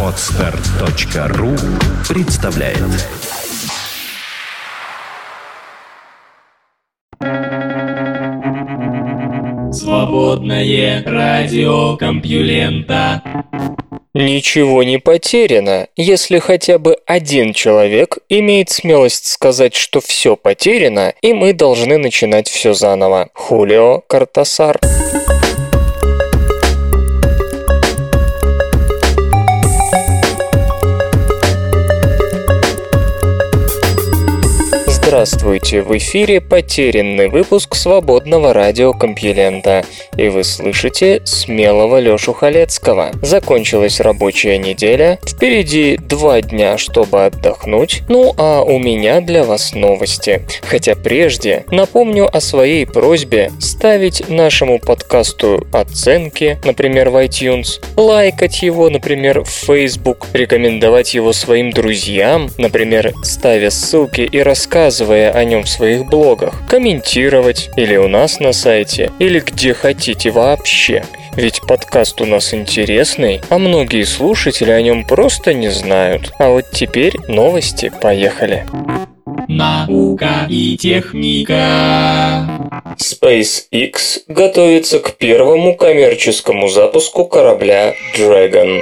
Отстар.ру представляет Свободное радио Компьюлента Ничего не потеряно, если хотя бы один человек имеет смелость сказать, что все потеряно, и мы должны начинать все заново. Хулио Картасар. Здравствуйте! В эфире потерянный выпуск свободного радиокомпьюлента. И вы слышите смелого Лёшу Халецкого. Закончилась рабочая неделя. Впереди два дня, чтобы отдохнуть. Ну а у меня для вас новости. Хотя прежде напомню о своей просьбе ставить нашему подкасту оценки, например, в iTunes, лайкать его, например, в Facebook, рекомендовать его своим друзьям, например, ставя ссылки и рассказывая рассказывая о нем в своих блогах, комментировать или у нас на сайте, или где хотите вообще. Ведь подкаст у нас интересный, а многие слушатели о нем просто не знают. А вот теперь новости, поехали. Наука и техника. SpaceX готовится к первому коммерческому запуску корабля Dragon.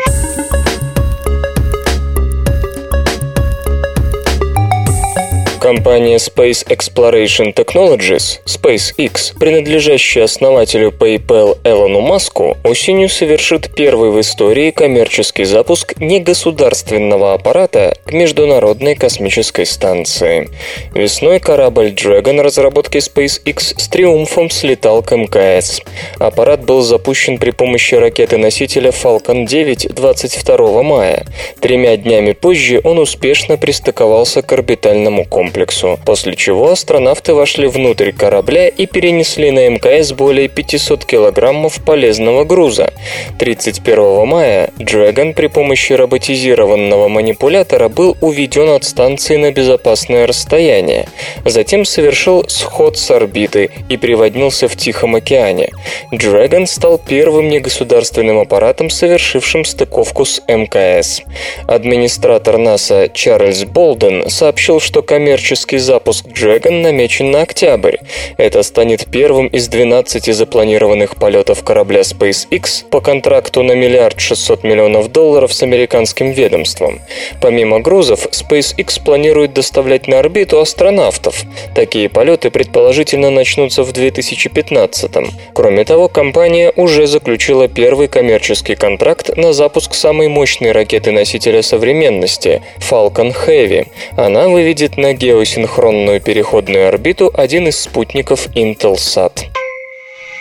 Компания Space Exploration Technologies, SpaceX, принадлежащая основателю PayPal Элону Маску, осенью совершит первый в истории коммерческий запуск негосударственного аппарата к Международной космической станции. Весной корабль Dragon разработки SpaceX с триумфом слетал к МКС. Аппарат был запущен при помощи ракеты-носителя Falcon 9 22 мая. Тремя днями позже он успешно пристыковался к орбитальному комплексу комплексу, после чего астронавты вошли внутрь корабля и перенесли на МКС более 500 килограммов полезного груза. 31 мая Dragon при помощи роботизированного манипулятора был уведен от станции на безопасное расстояние. Затем совершил сход с орбиты и приводнился в Тихом океане. Dragon стал первым негосударственным аппаратом, совершившим стыковку с МКС. Администратор НАСА Чарльз Болден сообщил, что коммерческий коммерческий запуск Dragon намечен на октябрь. Это станет первым из 12 запланированных полетов корабля SpaceX по контракту на миллиард 600 миллионов долларов с американским ведомством. Помимо грузов, SpaceX планирует доставлять на орбиту астронавтов. Такие полеты предположительно начнутся в 2015 -м. Кроме того, компания уже заключила первый коммерческий контракт на запуск самой мощной ракеты-носителя современности – Falcon Heavy. Она выведет на гео геосинхронную переходную орбиту один из спутников Intelsat.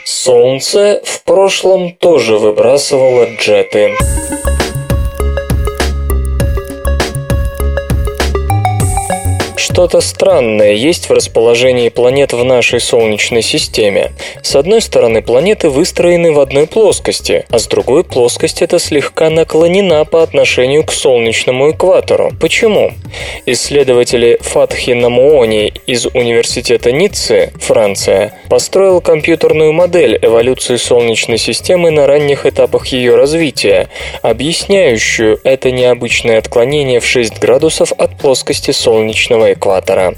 Солнце в прошлом тоже выбрасывало джеты. Что-то странное есть в расположении планет в нашей Солнечной системе. С одной стороны, планеты выстроены в одной плоскости, а с другой плоскость эта слегка наклонена по отношению к солнечному экватору. Почему? Исследователи Фатхи Намуони из Университета Ниццы, Франция, построил компьютерную модель эволюции Солнечной системы на ранних этапах ее развития, объясняющую это необычное отклонение в 6 градусов от плоскости солнечного экватора экватора.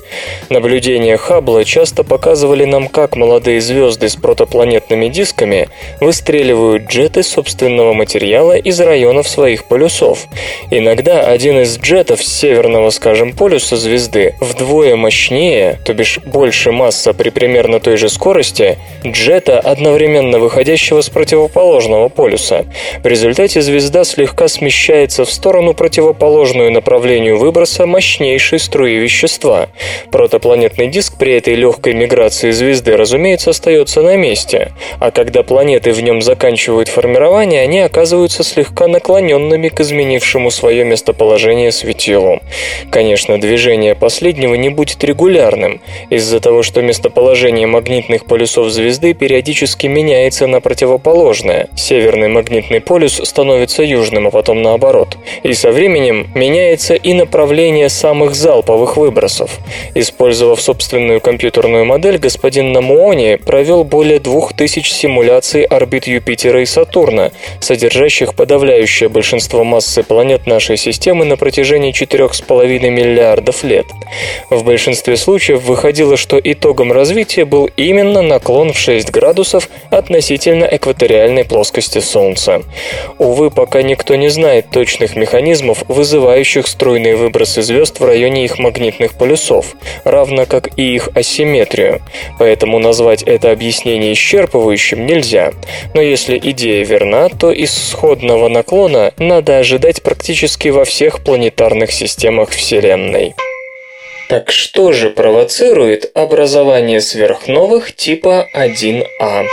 Наблюдения Хаббла часто показывали нам, как молодые звезды с протопланетными дисками выстреливают джеты собственного материала из районов своих полюсов. Иногда один из джетов с северного, скажем, полюса звезды вдвое мощнее, то бишь больше масса при примерно той же скорости, джета, одновременно выходящего с противоположного полюса. В результате звезда слегка смещается в сторону противоположную направлению выброса мощнейшей струи вещества вещества. Протопланетный диск при этой легкой миграции звезды, разумеется, остается на месте, а когда планеты в нем заканчивают формирование, они оказываются слегка наклоненными к изменившему свое местоположение светилу. Конечно, движение последнего не будет регулярным, из-за того, что местоположение магнитных полюсов звезды периодически меняется на противоположное. Северный магнитный полюс становится южным, а потом наоборот. И со временем меняется и направление самых залповых выбросов выбросов. Использовав собственную компьютерную модель, господин Намуони провел более 2000 симуляций орбит Юпитера и Сатурна, содержащих подавляющее большинство массы планет нашей системы на протяжении 4,5 миллиардов лет. В большинстве случаев выходило, что итогом развития был именно наклон в 6 градусов относительно экваториальной плоскости Солнца. Увы, пока никто не знает точных механизмов, вызывающих струйные выбросы звезд в районе их магнитных полюсов, равно как и их асимметрию. Поэтому назвать это объяснение исчерпывающим нельзя. Но если идея верна, то исходного наклона надо ожидать практически во всех планетарных системах Вселенной. Так что же провоцирует образование сверхновых типа 1А?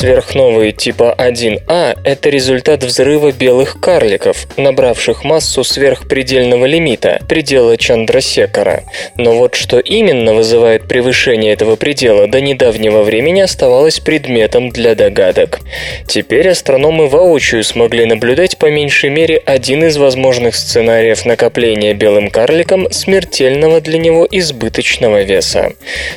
Сверхновые типа 1А – это результат взрыва белых карликов, набравших массу сверхпредельного лимита, предела Чандрасекара. Но вот что именно вызывает превышение этого предела до недавнего времени оставалось предметом для догадок. Теперь астрономы воочию смогли наблюдать по меньшей мере один из возможных сценариев накопления белым карликом смертельного для него избыточного веса.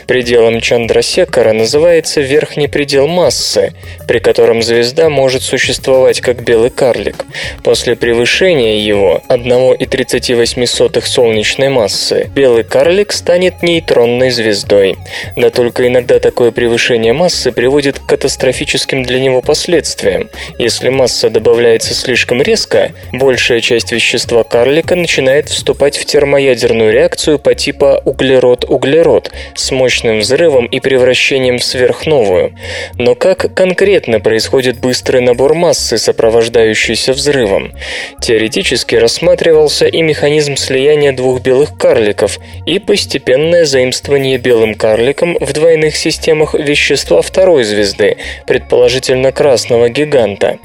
Пределом Чандрасекара называется верхний предел массы, при котором звезда может существовать как белый карлик. После превышения его 1,38 солнечной массы белый карлик станет нейтронной звездой. Да только иногда такое превышение массы приводит к катастрофическим для него последствиям. Если масса добавляется слишком резко, большая часть вещества карлика начинает вступать в термоядерную реакцию по типу углерод-углерод с мощным взрывом и превращением в сверхновую. Но как конкретно происходит быстрый набор массы, сопровождающийся взрывом. Теоретически рассматривался и механизм слияния двух белых карликов, и постепенное заимствование белым карликом в двойных системах вещества второй звезды, предположительно красного гиганта.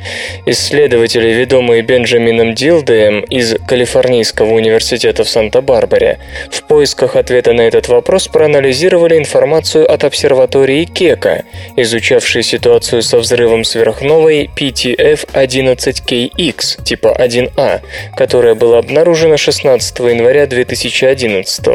Исследователи, ведомые Бенджамином Дилдеем из Калифорнийского университета в Санта-Барбаре, в поисках ответа на этот вопрос проанализировали информацию от обсерватории Кека, изучавшей ситуацию ситуацию со взрывом сверхновой PTF-11KX типа 1А, которая была обнаружена 16 января 2011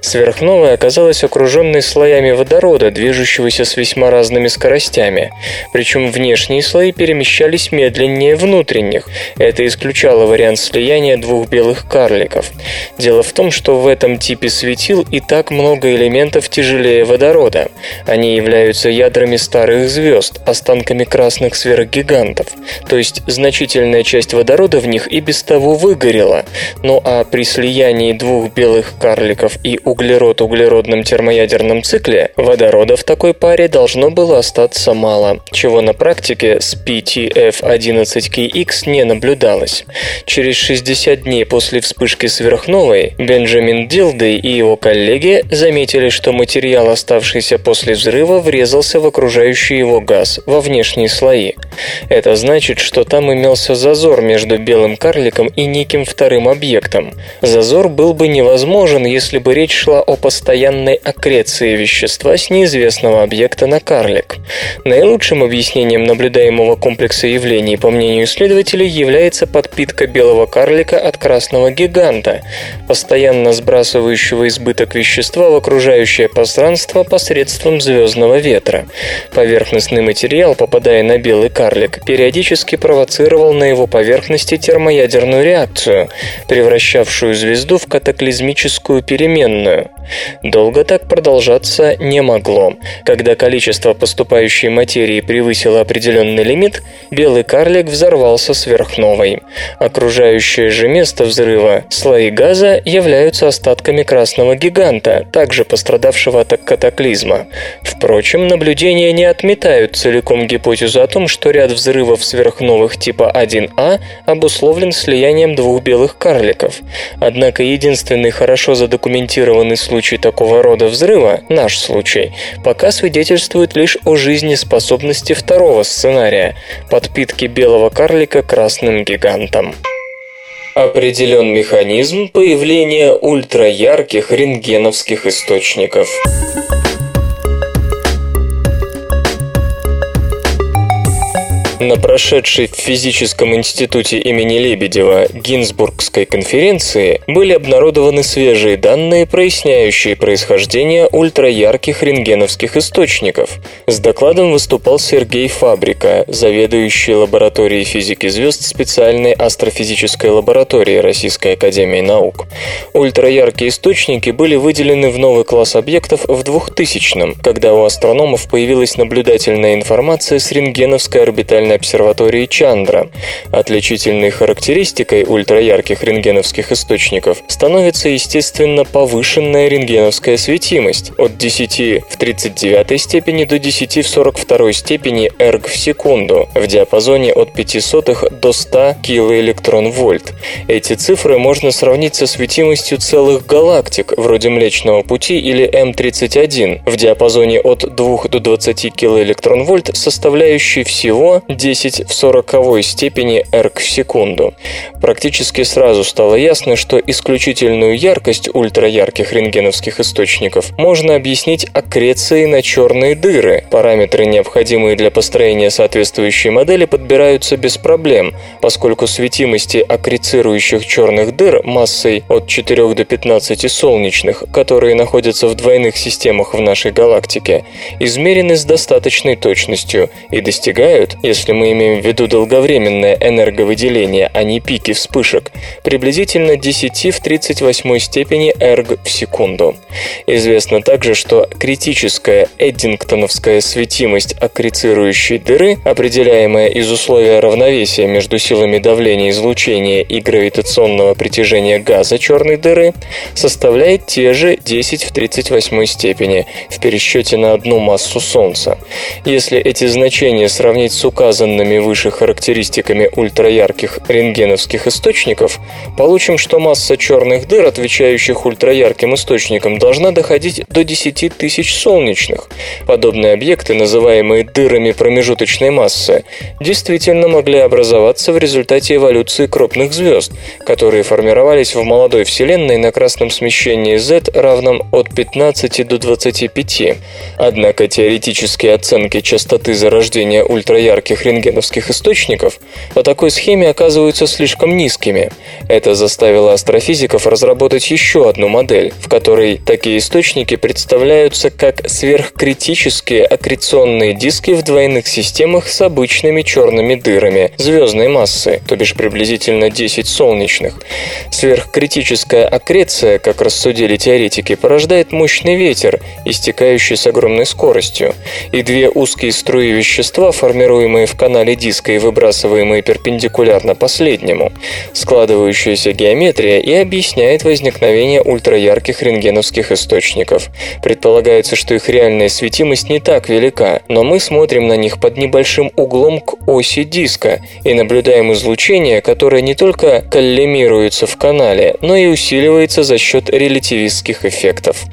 Сверхновая оказалась окруженной слоями водорода, движущегося с весьма разными скоростями. Причем внешние слои перемещались медленнее внутренних. Это исключало вариант слияния двух белых карликов. Дело в том, что в этом типе светил и так много элементов тяжелее водорода. Они являются ядрами старых звезд, останками красных сверхгигантов, то есть значительная часть водорода в них и без того выгорела. Ну а при слиянии двух белых карликов и углерод-углеродном термоядерном цикле водорода в такой паре должно было остаться мало, чего на практике с PTF-11KX не наблюдалось. Через 60 дней после вспышки сверхновой Бенджамин Дилдей и его коллеги заметили, что материал, оставшийся после взрыва, врезался в окружающий его газ газ во внешние слои. Это значит, что там имелся зазор между белым карликом и неким вторым объектом. Зазор был бы невозможен, если бы речь шла о постоянной аккреции вещества с неизвестного объекта на карлик. Наилучшим объяснением наблюдаемого комплекса явлений, по мнению исследователей, является подпитка белого карлика от красного гиганта, постоянно сбрасывающего избыток вещества в окружающее пространство посредством звездного ветра. Поверхностный материал, попадая на белый карлик, периодически провоцировал на его поверхности термоядерную реакцию, превращавшую звезду в катаклизмическую переменную. Долго так продолжаться не могло. Когда количество поступающей материи превысило определенный лимит, белый карлик взорвался сверхновой. Окружающее же место взрыва, слои газа, являются остатками красного гиганта, также пострадавшего от катаклизма. Впрочем, наблюдения не отметают целиком гипотезу о том, что ряд взрывов сверхновых типа 1А обусловлен слиянием двух белых карликов. Однако единственный хорошо задокументированный случай такого рода взрыва, наш случай, пока свидетельствует лишь о жизнеспособности второго сценария – подпитки белого карлика красным гигантом. Определен механизм появления ультраярких рентгеновских источников. На прошедшей в физическом институте имени Лебедева Гинзбургской конференции были обнародованы свежие данные, проясняющие происхождение ультраярких рентгеновских источников. С докладом выступал Сергей Фабрика, заведующий лабораторией физики звезд специальной астрофизической лаборатории Российской Академии Наук. Ультраяркие источники были выделены в новый класс объектов в 2000-м, когда у астрономов появилась наблюдательная информация с рентгеновской орбитальной обсерватории Чандра. Отличительной характеристикой ультраярких рентгеновских источников становится, естественно, повышенная рентгеновская светимость от 10 в 39 степени до 10 в 42 степени эрг в секунду в диапазоне от 0,05 до 100 килоэлектрон-вольт. Эти цифры можно сравнить со светимостью целых галактик, вроде Млечного Пути или М31, в диапазоне от 2 до 20 килоэлектрон-вольт, составляющий всего 10 в 40 степени эрг в секунду. Практически сразу стало ясно, что исключительную яркость ультраярких рентгеновских источников можно объяснить аккрецией на черные дыры. Параметры, необходимые для построения соответствующей модели, подбираются без проблем, поскольку светимости аккрецирующих черных дыр массой от 4 до 15 солнечных, которые находятся в двойных системах в нашей галактике, измерены с достаточной точностью и достигают, если мы имеем в виду долговременное энерговыделение, а не пики вспышек, приблизительно 10 в 38 степени эрг в секунду. Известно также, что критическая эддингтоновская светимость аккрецирующей дыры, определяемая из условия равновесия между силами давления излучения и гравитационного притяжения газа черной дыры, составляет те же 10 в 38 степени в пересчете на одну массу Солнца. Если эти значения сравнить с указанными выше характеристиками ультраярких рентгеновских источников, получим, что масса черных дыр, отвечающих ультраярким источникам, должна доходить до 10 тысяч солнечных. Подобные объекты, называемые дырами промежуточной массы, действительно могли образоваться в результате эволюции крупных звезд, которые формировались в молодой Вселенной на красном смещении Z равном от 15 до 25. Однако теоретические оценки частоты зарождения ультраярких рентгеновских источников по такой схеме оказываются слишком низкими. Это заставило астрофизиков разработать еще одну модель, в которой такие источники представляются как сверхкритические аккреционные диски в двойных системах с обычными черными дырами звездной массы, то бишь приблизительно 10 солнечных. Сверхкритическая аккреция, как рассудили теоретики, порождает мощный ветер, истекающий с огромной скоростью, и две узкие струи вещества, формируемые в канале диска и выбрасываемые перпендикулярно последнему. Складывающаяся геометрия и объясняет возникновение ультраярких рентгеновских источников. Предполагается, что их реальная светимость не так велика, но мы смотрим на них под небольшим углом к оси диска и наблюдаем излучение, которое не только коллимируется в канале, но и усиливается за счет релятивистских эффектов.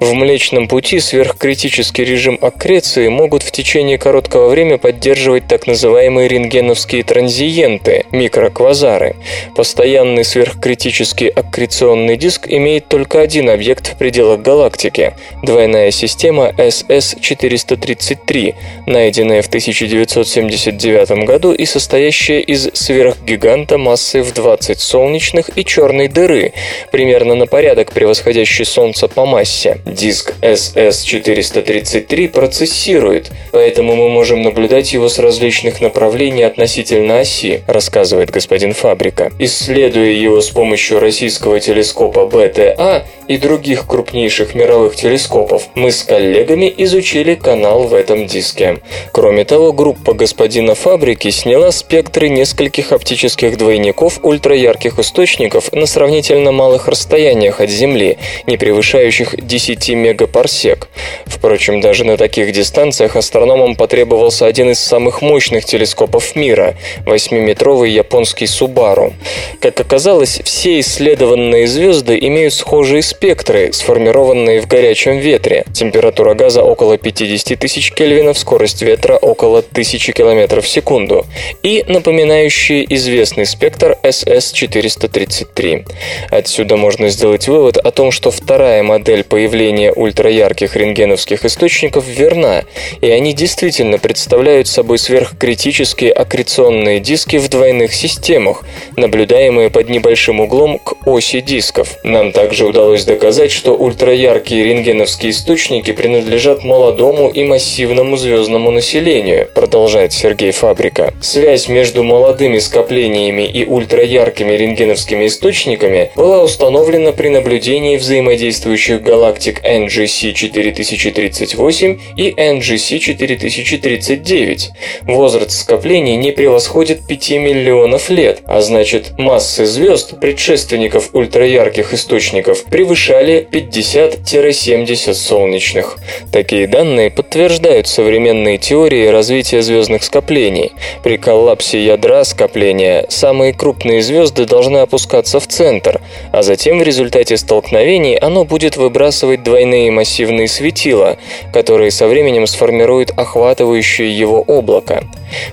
В Млечном пути сверхкритический режим аккреции могут в течение короткого времени поддерживать так называемые рентгеновские транзиенты – микроквазары. Постоянный сверхкритический аккреционный диск имеет только один объект в пределах галактики – двойная система SS-433, найденная в 1979 году и состоящая из сверхгиганта массой в 20 солнечных и черной дыры, примерно на порядок превосходящей Солнце по массе. Диск SS-433 процессирует, поэтому мы можем наблюдать его с различных направлений относительно оси, рассказывает господин Фабрика. Исследуя его с помощью российского телескопа БТА и других крупнейших мировых телескопов, мы с коллегами изучили канал в этом диске. Кроме того, группа господина Фабрики сняла спектры нескольких оптических двойников ультраярких источников на сравнительно малых расстояниях от Земли, не превышающих 10 мегапарсек. Впрочем, даже на таких дистанциях астрономам потребовался один из самых мощных телескопов мира – 8-метровый японский Субару. Как оказалось, все исследованные звезды имеют схожие спектры, сформированные в горячем ветре. Температура газа около 50 тысяч кельвинов, скорость ветра около 1000 км в секунду и напоминающие известный спектр SS-433. Отсюда можно сделать вывод о том, что вторая модель появления ультраярких рентгеновских источников верна, и они действительно представляют собой сверх сверхкритические аккреционные диски в двойных системах, наблюдаемые под небольшим углом к оси дисков. Нам также удалось доказать, что ультраяркие рентгеновские источники принадлежат молодому и массивному звездному населению, продолжает Сергей Фабрика. Связь между молодыми скоплениями и ультраяркими рентгеновскими источниками была установлена при наблюдении взаимодействующих галактик NGC 4038 и NGC 4039. Возраст скоплений не превосходит 5 миллионов лет, а значит массы звезд, предшественников ультраярких источников, превышали 50-70 солнечных. Такие данные подтверждают современные теории развития звездных скоплений. При коллапсе ядра скопления самые крупные звезды должны опускаться в центр, а затем в результате столкновений оно будет выбрасывать двойные массивные светила, которые со временем сформируют охватывающее его облако.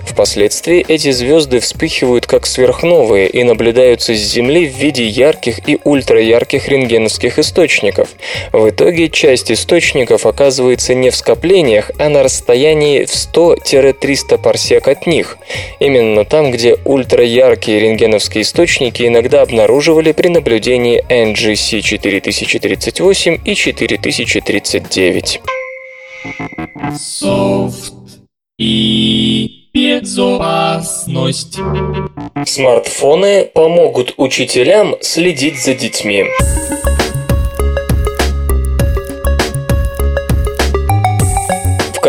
Впоследствии эти звезды вспыхивают как сверхновые и наблюдаются с Земли в виде ярких и ультраярких рентгеновских источников. В итоге часть источников оказывается не в скоплениях, а на расстоянии в 100-300 парсек от них. Именно там, где ультраяркие рентгеновские источники иногда обнаруживали при наблюдении NGC 4038 и 4039. Софт и безопасность. Смартфоны помогут учителям следить за детьми.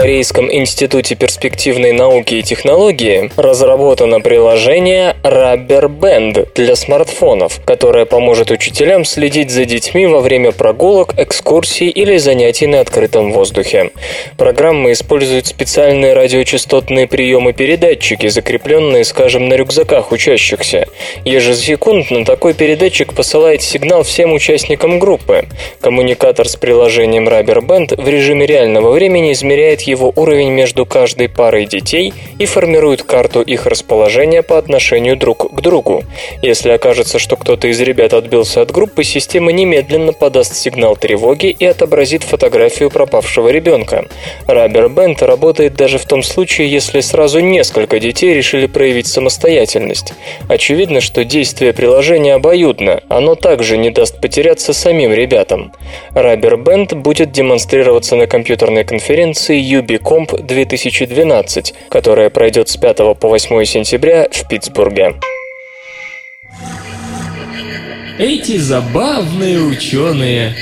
Корейском институте перспективной науки и технологии разработано приложение Rubber Band для смартфонов, которое поможет учителям следить за детьми во время прогулок, экскурсий или занятий на открытом воздухе. Программа использует специальные радиочастотные приемы-передатчики, закрепленные, скажем, на рюкзаках учащихся. Ежесекундно такой передатчик посылает сигнал всем участникам группы. Коммуникатор с приложением Rubber Band в режиме реального времени измеряет его его уровень между каждой парой детей и формирует карту их расположения по отношению друг к другу. Если окажется, что кто-то из ребят отбился от группы, система немедленно подаст сигнал тревоги и отобразит фотографию пропавшего ребенка. Rubber Band работает даже в том случае, если сразу несколько детей решили проявить самостоятельность. Очевидно, что действие приложения обоюдно, оно также не даст потеряться самим ребятам. Rubber Band будет демонстрироваться на компьютерной конференции Юбикомп 2012, которая пройдет с 5 по 8 сентября в Питтсбурге. Эти забавные ученые.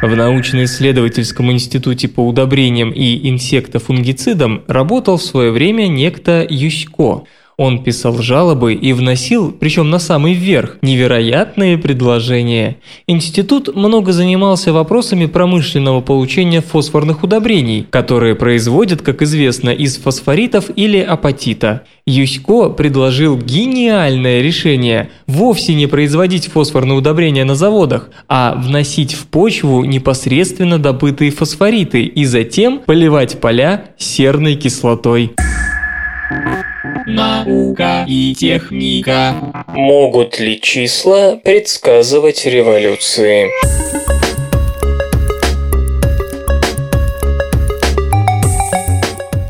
В научно-исследовательском институте по удобрениям и инсектофунгицидам работал в свое время некто Юсько – он писал жалобы и вносил, причем на самый верх, невероятные предложения. Институт много занимался вопросами промышленного получения фосфорных удобрений, которые производят, как известно, из фосфоритов или апатита. Юсько предложил гениальное решение – вовсе не производить фосфорные удобрения на заводах, а вносить в почву непосредственно добытые фосфориты и затем поливать поля серной кислотой. Наука и техника. Могут ли числа предсказывать революции?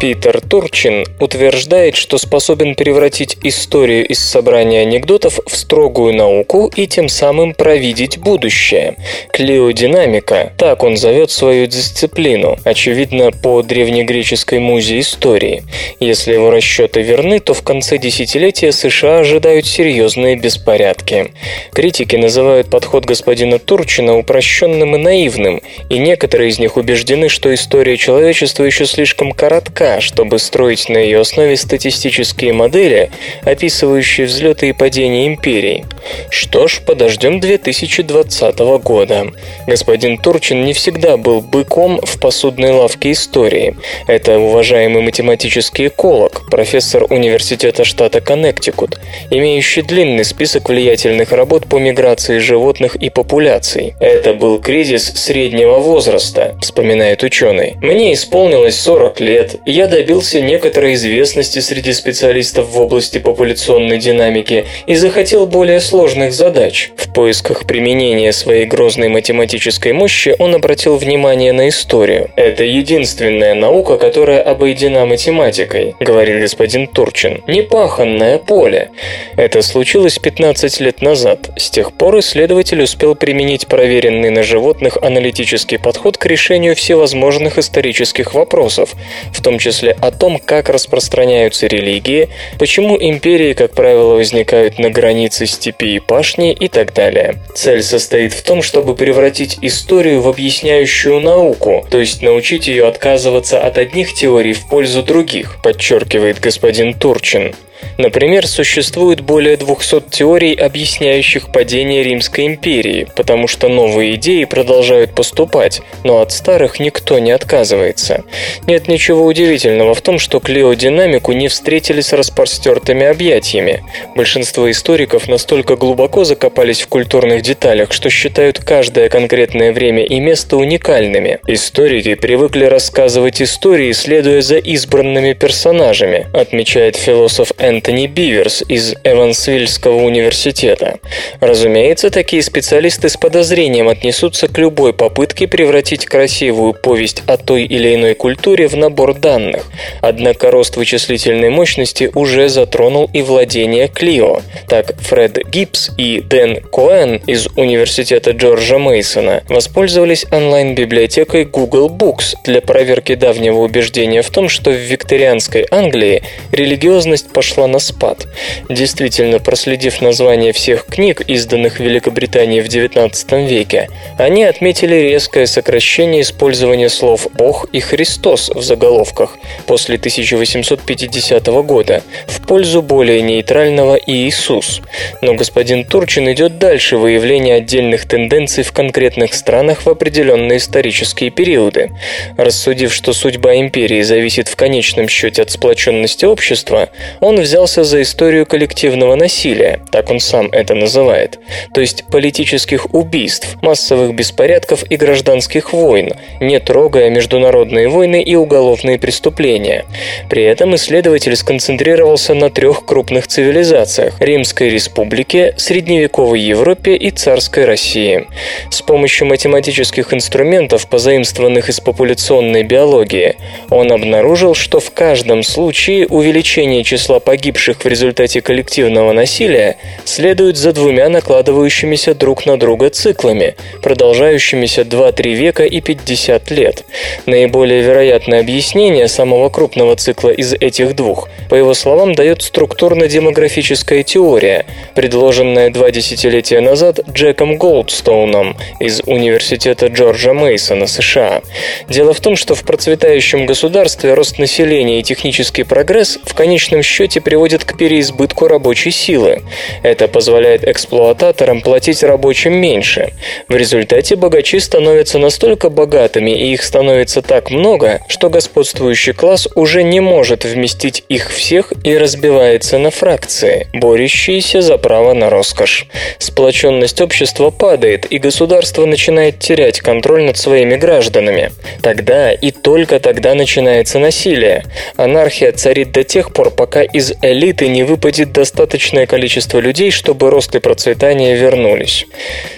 Питер Турчин утверждает, что способен превратить историю из собрания анекдотов в строгую науку и тем самым провидеть будущее. Клеодинамика, так он зовет свою дисциплину, очевидно, по древнегреческой музе истории. Если его расчеты верны, то в конце десятилетия США ожидают серьезные беспорядки. Критики называют подход господина Турчина упрощенным и наивным, и некоторые из них убеждены, что история человечества еще слишком коротка, чтобы строить на ее основе статистические модели, описывающие взлеты и падения империй. Что ж, подождем 2020 года. Господин Турчин не всегда был быком в посудной лавке истории. Это уважаемый математический эколог, профессор университета штата Коннектикут, имеющий длинный список влиятельных работ по миграции животных и популяций. Это был кризис среднего возраста, вспоминает ученый. Мне исполнилось 40 лет, я добился некоторой известности среди специалистов в области популяционной динамики и захотел более сложных задач. В поисках применения своей грозной математической мощи он обратил внимание на историю. Это единственная наука, которая обойдена математикой, говорил господин Турчин. Непаханное поле. Это случилось 15 лет назад. С тех пор исследователь успел применить проверенный на животных аналитический подход к решению всевозможных исторических вопросов, в том числе о том, как распространяются религии, почему империи, как правило, возникают на границе степи и пашни и так далее. Цель состоит в том, чтобы превратить историю в объясняющую науку, то есть научить ее отказываться от одних теорий в пользу других, подчеркивает господин Турчин. Например, существует более 200 теорий, объясняющих падение Римской империи, потому что новые идеи продолжают поступать, но от старых никто не отказывается. Нет ничего удивительного в том, что клеодинамику не встретили с распростертыми объятиями. Большинство историков настолько глубоко закопались в культурных деталях, что считают каждое конкретное время и место уникальными. Историки привыкли рассказывать истории, следуя за избранными персонажами, отмечает философ Энтони Биверс из Эвансвильского университета. Разумеется, такие специалисты с подозрением отнесутся к любой попытке превратить красивую повесть о той или иной культуре в набор данных. Однако рост вычислительной мощности уже затронул и владение Клио. Так, Фред Гибс и Дэн Коэн из Университета Джорджа Мейсона воспользовались онлайн-библиотекой Google Books для проверки давнего убеждения в том, что в викторианской Англии религиозность пошла пошла на спад. Действительно, проследив название всех книг, изданных в Великобритании в XIX веке, они отметили резкое сокращение использования слов «Бог» и «Христос» в заголовках после 1850 года в пользу более нейтрального «Иисус». Но господин Турчин идет дальше выявления отдельных тенденций в конкретных странах в определенные исторические периоды. Рассудив, что судьба империи зависит в конечном счете от сплоченности общества, он взялся за историю коллективного насилия, так он сам это называет, то есть политических убийств, массовых беспорядков и гражданских войн, не трогая международные войны и уголовные преступления. При этом исследователь сконцентрировался на трех крупных цивилизациях – Римской республике, Средневековой Европе и Царской России. С помощью математических инструментов, позаимствованных из популяционной биологии, он обнаружил, что в каждом случае увеличение числа погибших погибших в результате коллективного насилия следуют за двумя накладывающимися друг на друга циклами, продолжающимися 2-3 века и 50 лет. Наиболее вероятное объяснение самого крупного цикла из этих двух, по его словам, дает структурно-демографическая теория, предложенная два десятилетия назад Джеком Голдстоуном из Университета Джорджа Мейсона, США. Дело в том, что в процветающем государстве рост населения и технический прогресс в конечном счете приводит к переизбытку рабочей силы. Это позволяет эксплуататорам платить рабочим меньше. В результате богачи становятся настолько богатыми и их становится так много, что господствующий класс уже не может вместить их всех и разбивается на фракции, борющиеся за право на роскошь. Сплоченность общества падает, и государство начинает терять контроль над своими гражданами. Тогда и только тогда начинается насилие. Анархия царит до тех пор, пока из элиты не выпадет достаточное количество людей, чтобы рост и процветание вернулись.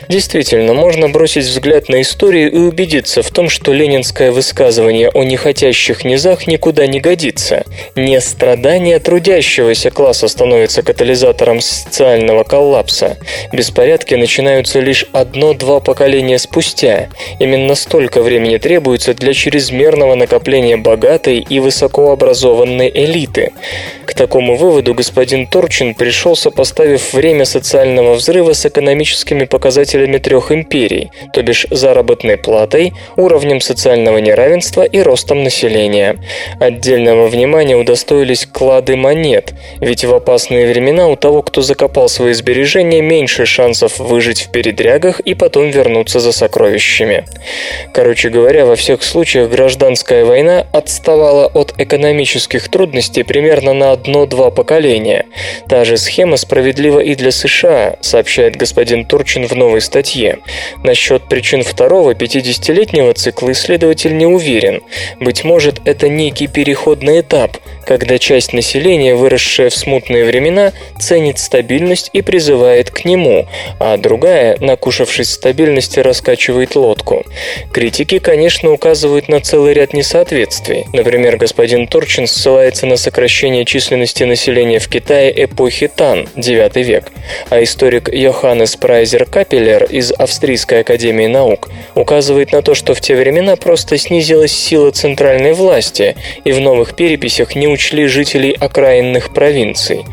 Действительно, можно бросить взгляд на историю и убедиться в том, что ленинское высказывание о нехотящих низах никуда не годится. Не страдания трудящегося класса становятся катализатором социального коллапса. Беспорядки начинаются лишь одно-два поколения спустя. Именно столько времени требуется для чрезмерного накопления богатой и высокообразованной элиты. К такому выводу господин Торчин пришел, сопоставив время социального взрыва с экономическими показателями трех империй, то бишь заработной платой, уровнем социального неравенства и ростом населения. Отдельного внимания удостоились клады монет, ведь в опасные времена у того, кто закопал свои сбережения, меньше шансов выжить в передрягах и потом вернуться за сокровищами. Короче говоря, во всех случаях гражданская война отставала от экономических трудностей примерно на одно-два два поколения. Та же схема справедлива и для США, сообщает господин Турчин в новой статье. Насчет причин второго 50-летнего цикла исследователь не уверен. Быть может, это некий переходный этап, когда часть населения, выросшая в смутные времена, ценит стабильность и призывает к нему, а другая, накушавшись стабильности, раскачивает лодку. Критики, конечно, указывают на целый ряд несоответствий. Например, господин Торчин ссылается на сокращение численности населения в Китае эпохи Тан, 9 век, а историк Йоханнес Прайзер Капеллер из Австрийской академии наук указывает на то, что в те времена просто снизилась сила центральной власти, и в новых переписях не учли жителей окраинных провинций.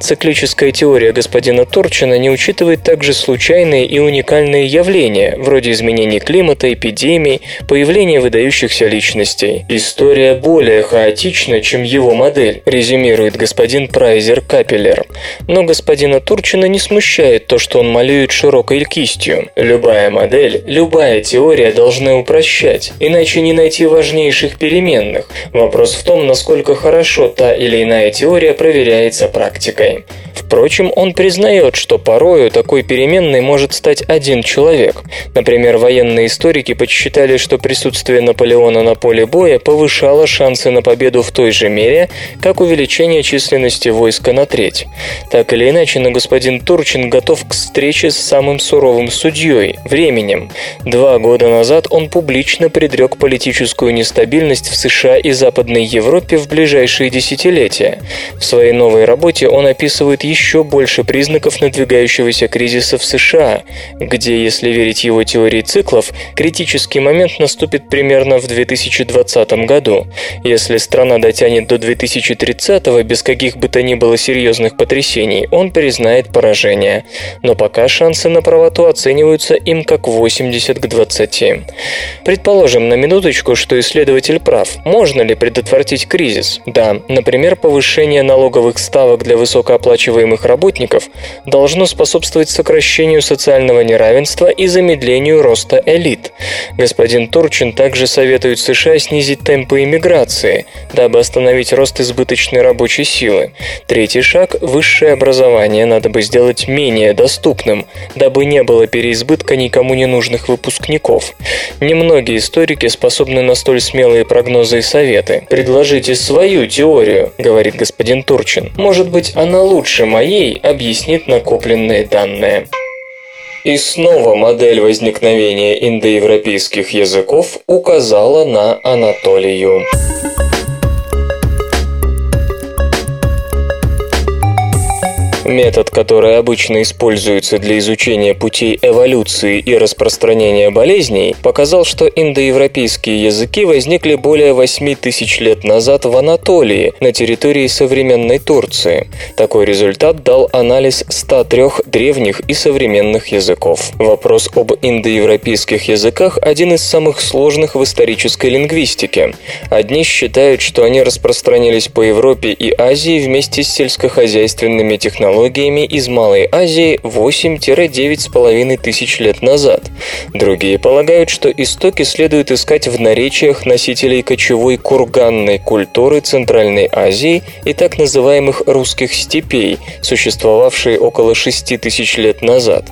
Циклическая теория господина Торчина не учитывает также случайные и уникальные явления, вроде изменений климата, эпидемий, появления выдающихся личностей. История более хаотична, чем его модель, резюмирует господин Прайзер Капеллер. Но господина Турчина не смущает то, что он малюет широкой кистью. Любая модель, любая теория должна упрощать, иначе не найти важнейших переменных. Вопрос в том, насколько хорошо та или иная теория проверяется практикой. Впрочем, он признает, что порою такой переменной может стать один человек. Например, военные историки подсчитали, что присутствие Наполеона на поле боя повышало шансы на победу в той же мере, как увеличение численности войска на треть. Так или иначе, но господин Турчин готов к встрече с самым суровым судьей – временем. Два года назад он публично предрек политическую нестабильность в США и Западной Европе в ближайшие десятилетия. В своей новой работе он описывает еще больше признаков надвигающегося кризиса в США, где, если верить его теории циклов, критический момент наступит примерно в 2020 году. Если страна дотянет до 2030 без каких бы то ни было серьезных потрясений, он признает поражение. Но пока шансы на правоту оцениваются им как 80 к 20. Предположим на минуточку, что исследователь прав. Можно ли предотвратить кризис? Да, например, повышение налоговых ставок для высокооплачиваемых работников должно способствовать сокращению социального неравенства и замедлению роста элит. Господин Турчин также советует США снизить темпы иммиграции, дабы остановить рост избыточной рабочей силы. Третий шаг – высшее образование надо бы сделать менее доступным, дабы не было переизбытка никому не нужных выпускников. Немногие историки способны на столь смелые прогнозы и советы. «Предложите свою теорию», – говорит господин Турчин. «Может быть, она лучше моей объяснит накопленные данные». И снова модель возникновения индоевропейских языков указала на Анатолию. Метод, который обычно используется для изучения путей эволюции и распространения болезней, показал, что индоевропейские языки возникли более 8 тысяч лет назад в Анатолии, на территории современной Турции. Такой результат дал анализ 103 древних и современных языков. Вопрос об индоевропейских языках – один из самых сложных в исторической лингвистике. Одни считают, что они распространились по Европе и Азии вместе с сельскохозяйственными технологиями, технологиями из Малой Азии 8-9,5 тысяч лет назад. Другие полагают, что истоки следует искать в наречиях носителей кочевой курганной культуры Центральной Азии и так называемых русских степей, существовавшие около 6 тысяч лет назад.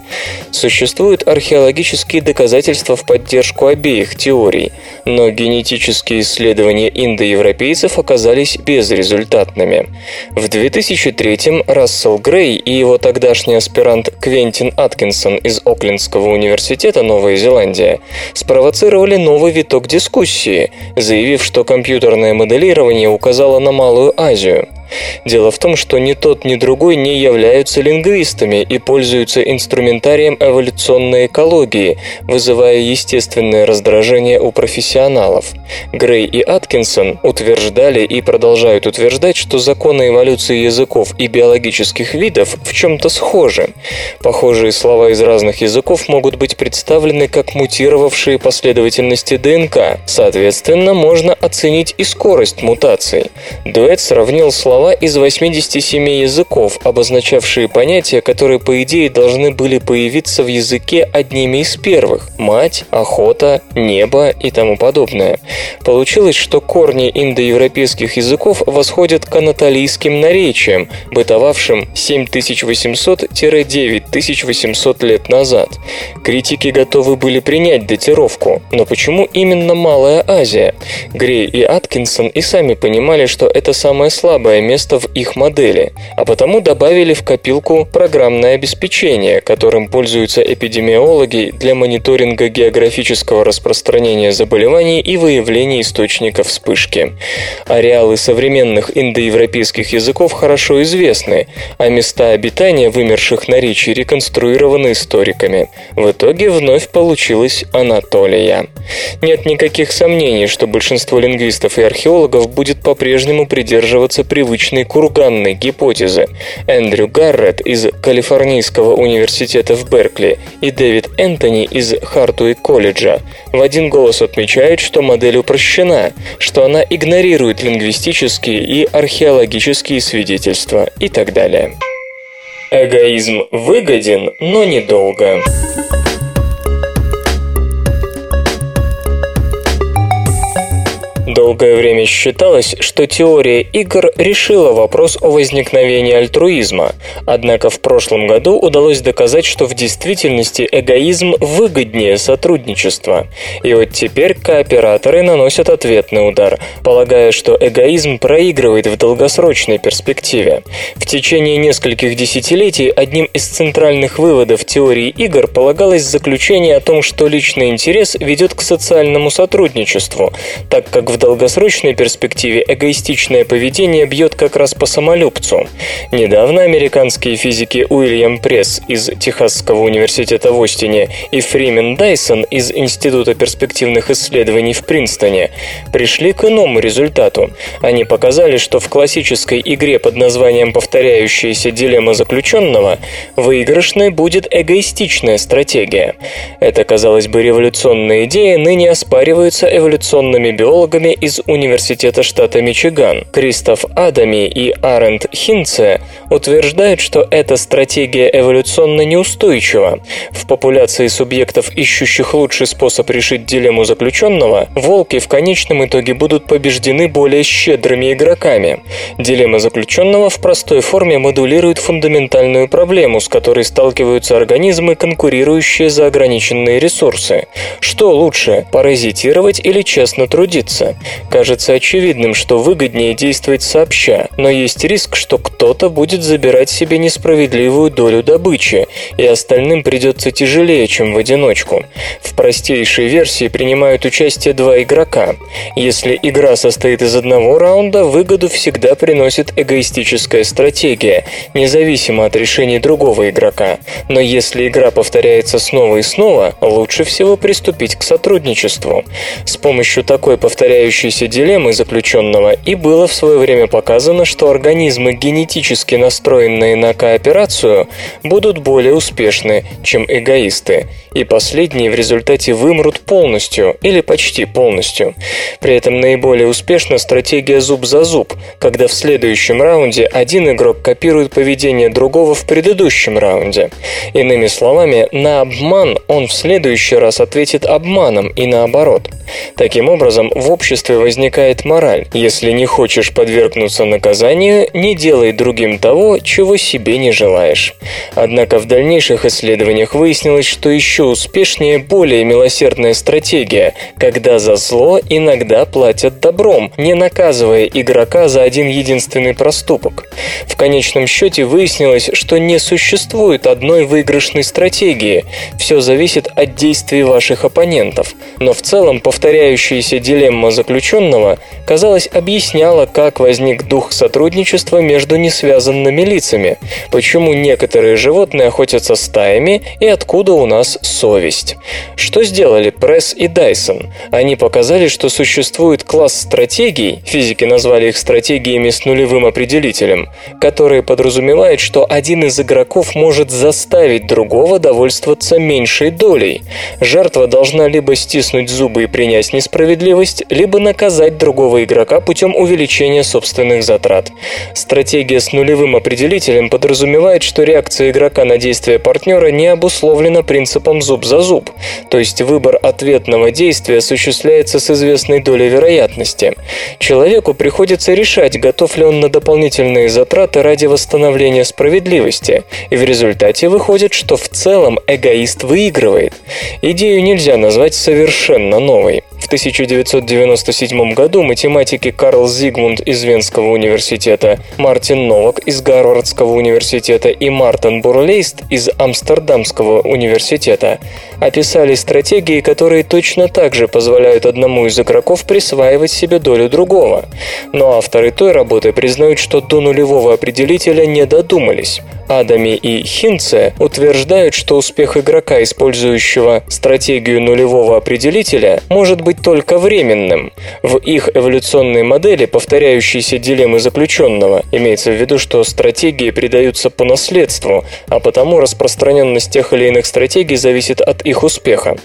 Существуют археологические доказательства в поддержку обеих теорий, но генетические исследования индоевропейцев оказались безрезультатными. В 2003 Рассел Грей и его тогдашний аспирант Квентин Аткинсон из Оклендского университета Новая Зеландия спровоцировали новый виток дискуссии, заявив, что компьютерное моделирование указало на Малую Азию – Дело в том, что ни тот, ни другой не являются лингвистами и пользуются инструментарием эволюционной экологии, вызывая естественное раздражение у профессионалов. Грей и Аткинсон утверждали и продолжают утверждать, что законы эволюции языков и биологических видов в чем-то схожи. Похожие слова из разных языков могут быть представлены как мутировавшие последовательности ДНК. Соответственно, можно оценить и скорость мутаций. Дуэт сравнил слова слова из 87 языков, обозначавшие понятия, которые, по идее, должны были появиться в языке одними из первых – мать, охота, небо и тому подобное. Получилось, что корни индоевропейских языков восходят к анатолийским наречиям, бытовавшим 7800-9800 лет назад. Критики готовы были принять датировку, но почему именно Малая Азия? Грей и Аткинсон и сами понимали, что это самое слабое место в их модели, а потому добавили в копилку программное обеспечение, которым пользуются эпидемиологи для мониторинга географического распространения заболеваний и выявления источников вспышки. Ареалы современных индоевропейских языков хорошо известны, а места обитания вымерших наречий реконструированы историками. В итоге вновь получилась Анатолия. Нет никаких сомнений, что большинство лингвистов и археологов будет по-прежнему придерживаться привычной курганной гипотезы. Эндрю Гаррет из Калифорнийского университета в Беркли и Дэвид Энтони из Хартуи колледжа в один голос отмечают, что модель упрощена, что она игнорирует лингвистические и археологические свидетельства и так далее. Эгоизм выгоден, но недолго. Долгое время считалось, что теория игр решила вопрос о возникновении альтруизма, однако в прошлом году удалось доказать, что в действительности эгоизм выгоднее сотрудничества. И вот теперь кооператоры наносят ответный удар, полагая, что эгоизм проигрывает в долгосрочной перспективе. В течение нескольких десятилетий одним из центральных выводов теории игр полагалось заключение о том, что личный интерес ведет к социальному сотрудничеству, так как в долгосрочной перспективе эгоистичное поведение бьет как раз по самолюбцу. Недавно американские физики Уильям Пресс из Техасского университета в Остине и Фримен Дайсон из Института перспективных исследований в Принстоне пришли к иному результату. Они показали, что в классической игре под названием «Повторяющаяся дилемма заключенного» выигрышной будет эгоистичная стратегия. Эта, казалось бы, революционная идея ныне оспаривается эволюционными биологами из Университета штата Мичиган Кристоф Адами и Арент Хинце утверждают, что эта стратегия эволюционно неустойчива. В популяции субъектов, ищущих лучший способ решить дилемму заключенного, волки в конечном итоге будут побеждены более щедрыми игроками. Дилемма заключенного в простой форме модулирует фундаментальную проблему, с которой сталкиваются организмы, конкурирующие за ограниченные ресурсы. Что лучше, паразитировать или честно трудиться? Кажется очевидным, что выгоднее действовать сообща, но есть риск, что кто-то будет забирать себе несправедливую долю добычи, и остальным придется тяжелее, чем в одиночку. В простейшей версии принимают участие два игрока. Если игра состоит из одного раунда, выгоду всегда приносит эгоистическая стратегия, независимо от решений другого игрока. Но если игра повторяется снова и снова, лучше всего приступить к сотрудничеству. С помощью такой повторяющей касающейся дилеммы заключенного, и было в свое время показано, что организмы, генетически настроенные на кооперацию, будут более успешны, чем эгоисты, и последние в результате вымрут полностью или почти полностью. При этом наиболее успешна стратегия зуб за зуб, когда в следующем раунде один игрок копирует поведение другого в предыдущем раунде. Иными словами, на обман он в следующий раз ответит обманом и наоборот. Таким образом, в обществе обществе возникает мораль. Если не хочешь подвергнуться наказанию, не делай другим того, чего себе не желаешь. Однако в дальнейших исследованиях выяснилось, что еще успешнее более милосердная стратегия, когда за зло иногда платят добром, не наказывая игрока за один единственный проступок. В конечном счете выяснилось, что не существует одной выигрышной стратегии. Все зависит от действий ваших оппонентов. Но в целом повторяющаяся дилемма заключается заключенного, казалось, объясняла, как возник дух сотрудничества между несвязанными лицами, почему некоторые животные охотятся стаями и откуда у нас совесть. Что сделали Пресс и Дайсон? Они показали, что существует класс стратегий, физики назвали их стратегиями с нулевым определителем, которые подразумевают, что один из игроков может заставить другого довольствоваться меньшей долей. Жертва должна либо стиснуть зубы и принять несправедливость, либо наказать другого игрока путем увеличения собственных затрат. Стратегия с нулевым определителем подразумевает, что реакция игрока на действие партнера не обусловлена принципом зуб за зуб, то есть выбор ответного действия осуществляется с известной долей вероятности. Человеку приходится решать, готов ли он на дополнительные затраты ради восстановления справедливости, и в результате выходит, что в целом эгоист выигрывает. Идею нельзя назвать совершенно новой. В 1997 году математики Карл Зигмунд из Венского университета, Мартин Новак из Гарвардского университета и Мартин Бурлейст из Амстердамского университета описали стратегии, которые точно так же позволяют одному из игроков присваивать себе долю другого. Но авторы той работы признают, что до нулевого определителя не додумались. Адами и Хинце утверждают, что успех игрока, использующего стратегию нулевого определителя, может быть только временным. В их эволюционной модели повторяющиеся дилеммы заключенного имеется в виду, что стратегии передаются по наследству, а потому распространенность тех или иных стратегий зависит от их успеха.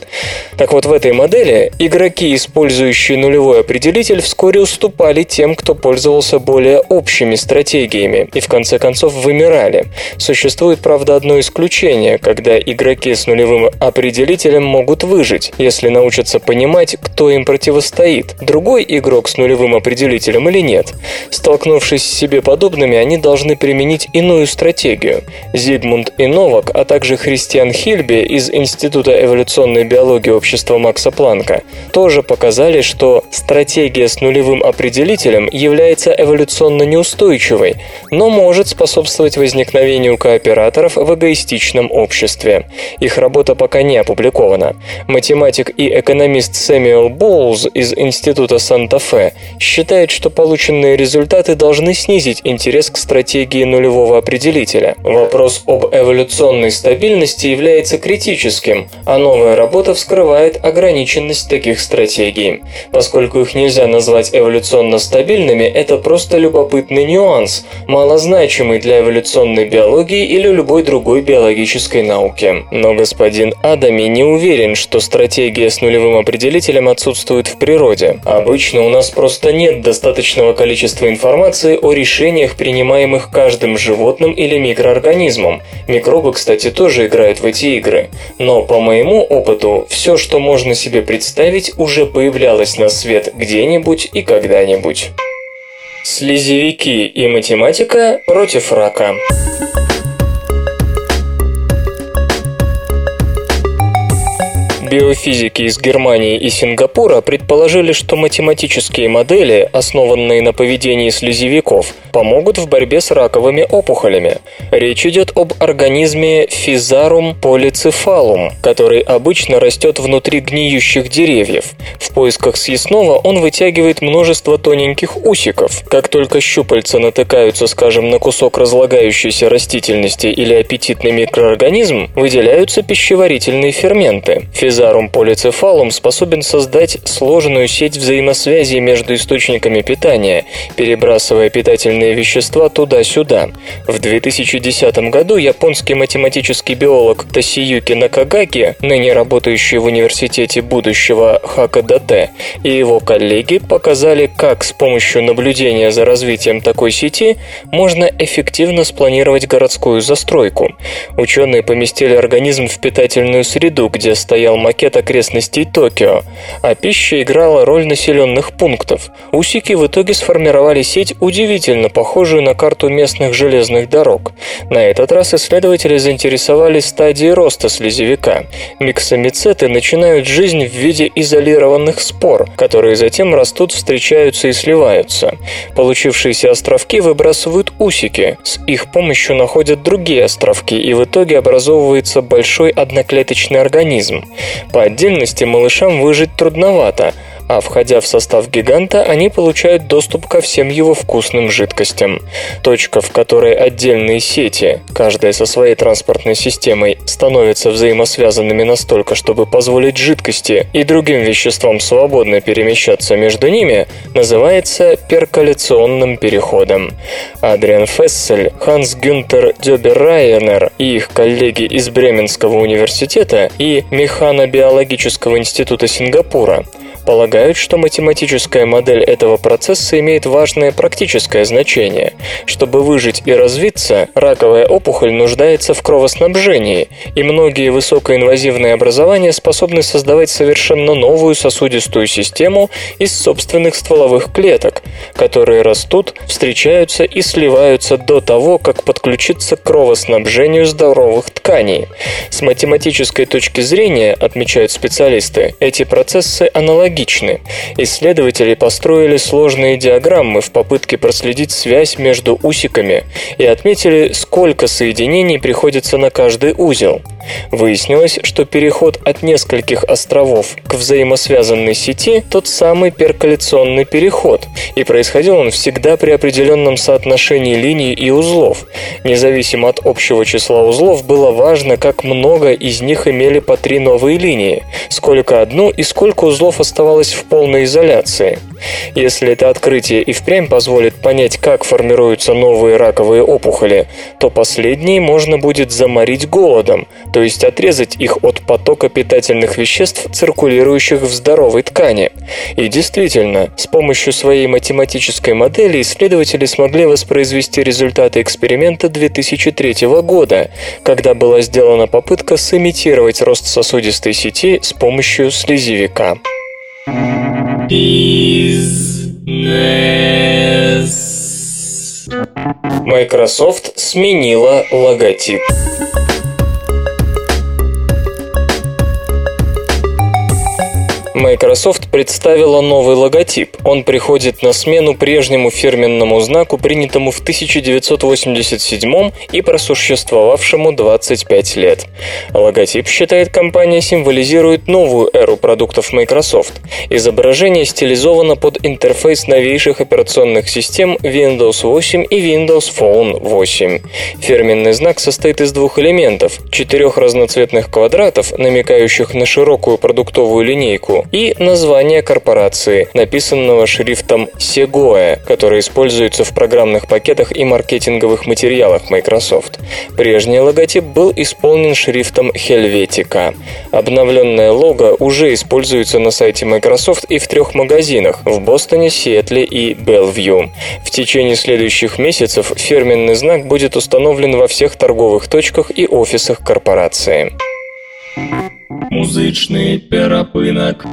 Так вот, в этой модели игроки, использующие нулевой определитель, вскоре уступали тем, кто пользовался более общими стратегиями, и в конце концов вымирали. Существует, правда, одно исключение, когда игроки с нулевым определителем могут выжить, если научатся понимать, кто им противостоит, другой игрок с нулевым определителем или нет. Столкнувшись с себе подобными, они должны применить иную стратегию. Зигмунд и Новак, а также Христиан Хильби из Института эволюционной биологии общества Макса Планка тоже показали, что стратегия с нулевым определителем является эволюционно неустойчивой, но может способствовать возникновению кооператоров в эгоистичном обществе. Их работа пока не опубликована. Математик и экономист Сэмюэл Боулз из Института Санта-Фе считает, что полученные результаты должны снизить интерес к стратегии нулевого определителя. Вопрос об эволюционной стабильности является критическим, а новая работа вскрывает ограниченность таких стратегий. Поскольку их нельзя назвать эволюционно стабильными, это просто любопытный нюанс, малозначимый для эволюционной биологии или любой другой биологической науке. Но господин Адами не уверен, что стратегия с нулевым определителем отсутствует в природе. Обычно у нас просто нет достаточного количества информации о решениях, принимаемых каждым животным или микроорганизмом. Микробы, кстати, тоже играют в эти игры. Но по моему опыту, все, что можно себе представить, уже появлялось на свет где-нибудь и когда-нибудь. Слизевики и математика против рака. Биофизики из Германии и Сингапура предположили, что математические модели, основанные на поведении слезевиков, помогут в борьбе с раковыми опухолями. Речь идет об организме Физарум полицефалум, который обычно растет внутри гниющих деревьев. В поисках съестного он вытягивает множество тоненьких усиков. Как только щупальца натыкаются, скажем, на кусок разлагающейся растительности или аппетитный микроорганизм, выделяются пищеварительные ферменты. Физарум полицефалум способен создать сложную сеть взаимосвязи между источниками питания, перебрасывая питательные вещества туда-сюда. В 2010 году японский математический биолог Тосиюки Накагаки, ныне работающий в университете будущего Хакадате, и его коллеги показали, как с помощью наблюдения за развитием такой сети можно эффективно спланировать городскую застройку. Ученые поместили организм в питательную среду, где стоял макет окрестностей Токио, а пища играла роль населенных пунктов. Усики в итоге сформировали сеть, удивительно похожую на карту местных железных дорог. На этот раз исследователи заинтересовались стадией роста слезевика. Миксомицеты начинают жизнь в виде изолированных спор, которые затем растут, встречаются и сливаются. Получившиеся островки выбрасывают усики. С их помощью находят другие островки, и в итоге образовывается большой одноклеточный организм. По отдельности малышам выжить трудновато, а входя в состав гиганта, они получают доступ ко всем его вкусным жидкостям. Точка, в которой отдельные сети, каждая со своей транспортной системой, становятся взаимосвязанными настолько, чтобы позволить жидкости и другим веществам свободно перемещаться между ними, называется перколяционным переходом. Адриан Фессель, Ханс Гюнтер Дёберайенер и их коллеги из Бременского университета и Механобиологического института Сингапура полагают, полагают, что математическая модель этого процесса имеет важное практическое значение. Чтобы выжить и развиться, раковая опухоль нуждается в кровоснабжении, и многие высокоинвазивные образования способны создавать совершенно новую сосудистую систему из собственных стволовых клеток, которые растут, встречаются и сливаются до того, как подключиться к кровоснабжению здоровых тканей. С математической точки зрения, отмечают специалисты, эти процессы аналогичны. Исследователи построили сложные диаграммы в попытке проследить связь между усиками и отметили, сколько соединений приходится на каждый узел. Выяснилось, что переход от нескольких островов к взаимосвязанной сети – тот самый перколяционный переход, и происходил он всегда при определенном соотношении линий и узлов. Независимо от общего числа узлов, было важно, как много из них имели по три новые линии, сколько одну и сколько узлов оставалось в полной изоляции. Если это открытие и впрямь позволит понять, как формируются новые раковые опухоли, то последние можно будет заморить голодом, то есть отрезать их от потока питательных веществ, циркулирующих в здоровой ткани. И действительно, с помощью своей математической модели исследователи смогли воспроизвести результаты эксперимента 2003 года, когда была сделана попытка сымитировать рост сосудистой сети с помощью слезевика. Microsoft сменила логотип. Microsoft представила новый логотип. Он приходит на смену прежнему фирменному знаку, принятому в 1987 и просуществовавшему 25 лет. Логотип, считает компания, символизирует новую эру продуктов Microsoft. Изображение стилизовано под интерфейс новейших операционных систем Windows 8 и Windows Phone 8. Фирменный знак состоит из двух элементов – четырех разноцветных квадратов, намекающих на широкую продуктовую линейку, и название корпорации, написанного шрифтом Segoe, который используется в программных пакетах и маркетинговых материалах Microsoft. Прежний логотип был исполнен шрифтом Helvetica. Обновленное лого уже используется на сайте Microsoft и в трех магазинах – в Бостоне, Сиэтле и Белвью. В течение следующих месяцев фирменный знак будет установлен во всех торговых точках и офисах корпорации. Музычный перапынак.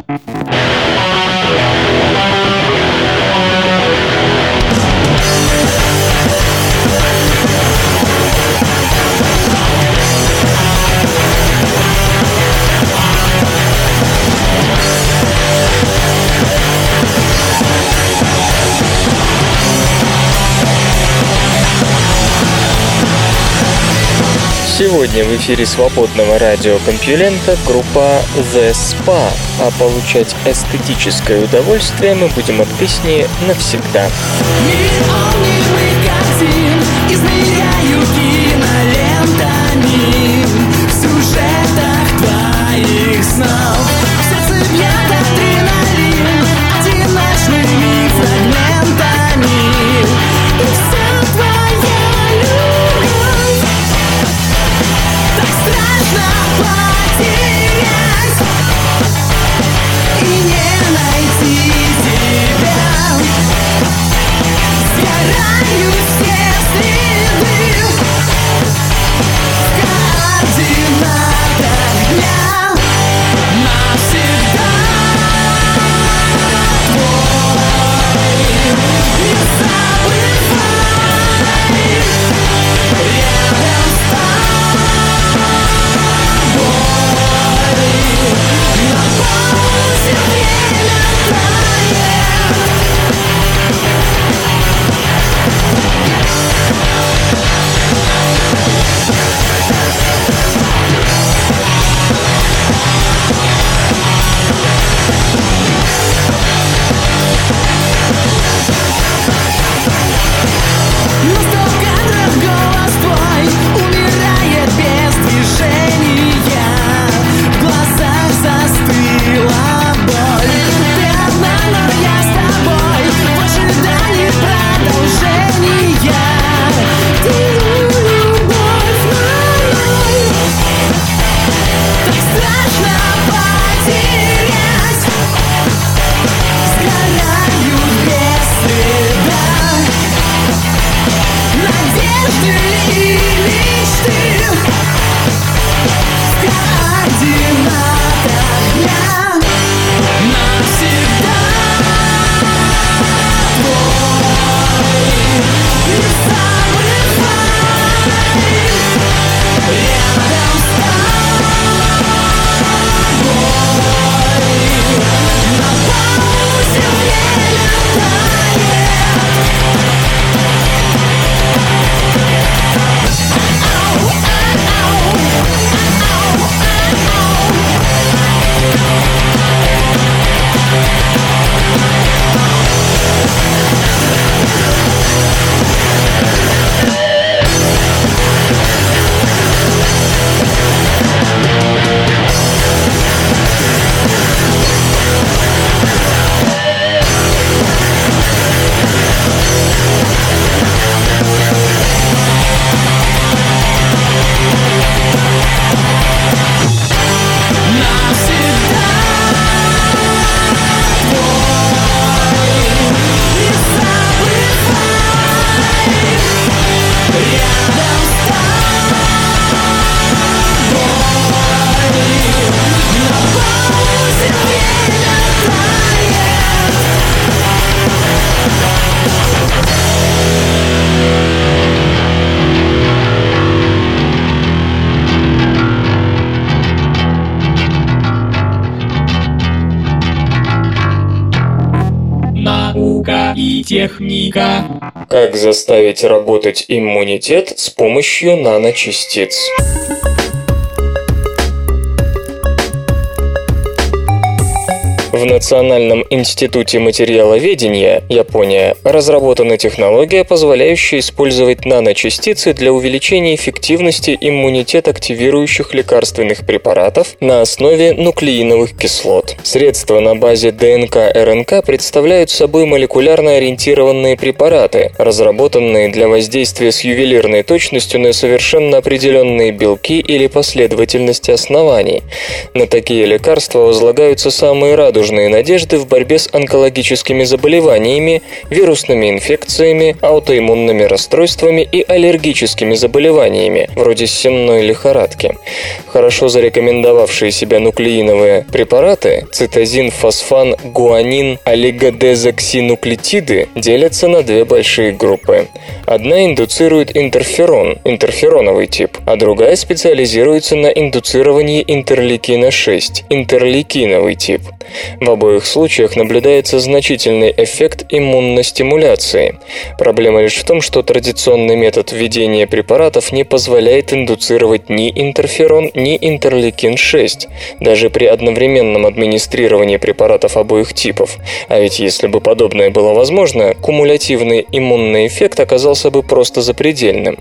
Сегодня в эфире свободного радиокомпьюлента группа The Spa, а получать эстетическое удовольствие мы будем от песни навсегда. в сюжетах твоих снов. Как заставить работать иммунитет с помощью наночастиц. В Национальном институте материаловедения, Япония, разработана технология, позволяющая использовать наночастицы для увеличения эффективности иммунитет активирующих лекарственных препаратов на основе нуклеиновых кислот. Средства на базе ДНК-РНК представляют собой молекулярно ориентированные препараты, разработанные для воздействия с ювелирной точностью на совершенно определенные белки или последовательности оснований. На такие лекарства возлагаются самые радужные радужные надежды в борьбе с онкологическими заболеваниями, вирусными инфекциями, аутоиммунными расстройствами и аллергическими заболеваниями, вроде семной лихорадки. Хорошо зарекомендовавшие себя нуклеиновые препараты цитозин, фосфан, гуанин, олигодезоксинуклетиды делятся на две большие группы. Одна индуцирует интерферон, интерфероновый тип, а другая специализируется на индуцировании интерлейкина-6, интерлейкиновый тип. В обоих случаях наблюдается значительный эффект иммуностимуляции. Проблема лишь в том, что традиционный метод введения препаратов не позволяет индуцировать ни интерферон, ни интерлейкин-6, даже при одновременном администрировании препаратов обоих типов. А ведь если бы подобное было возможно, кумулятивный иммунный эффект оказался бы просто запредельным.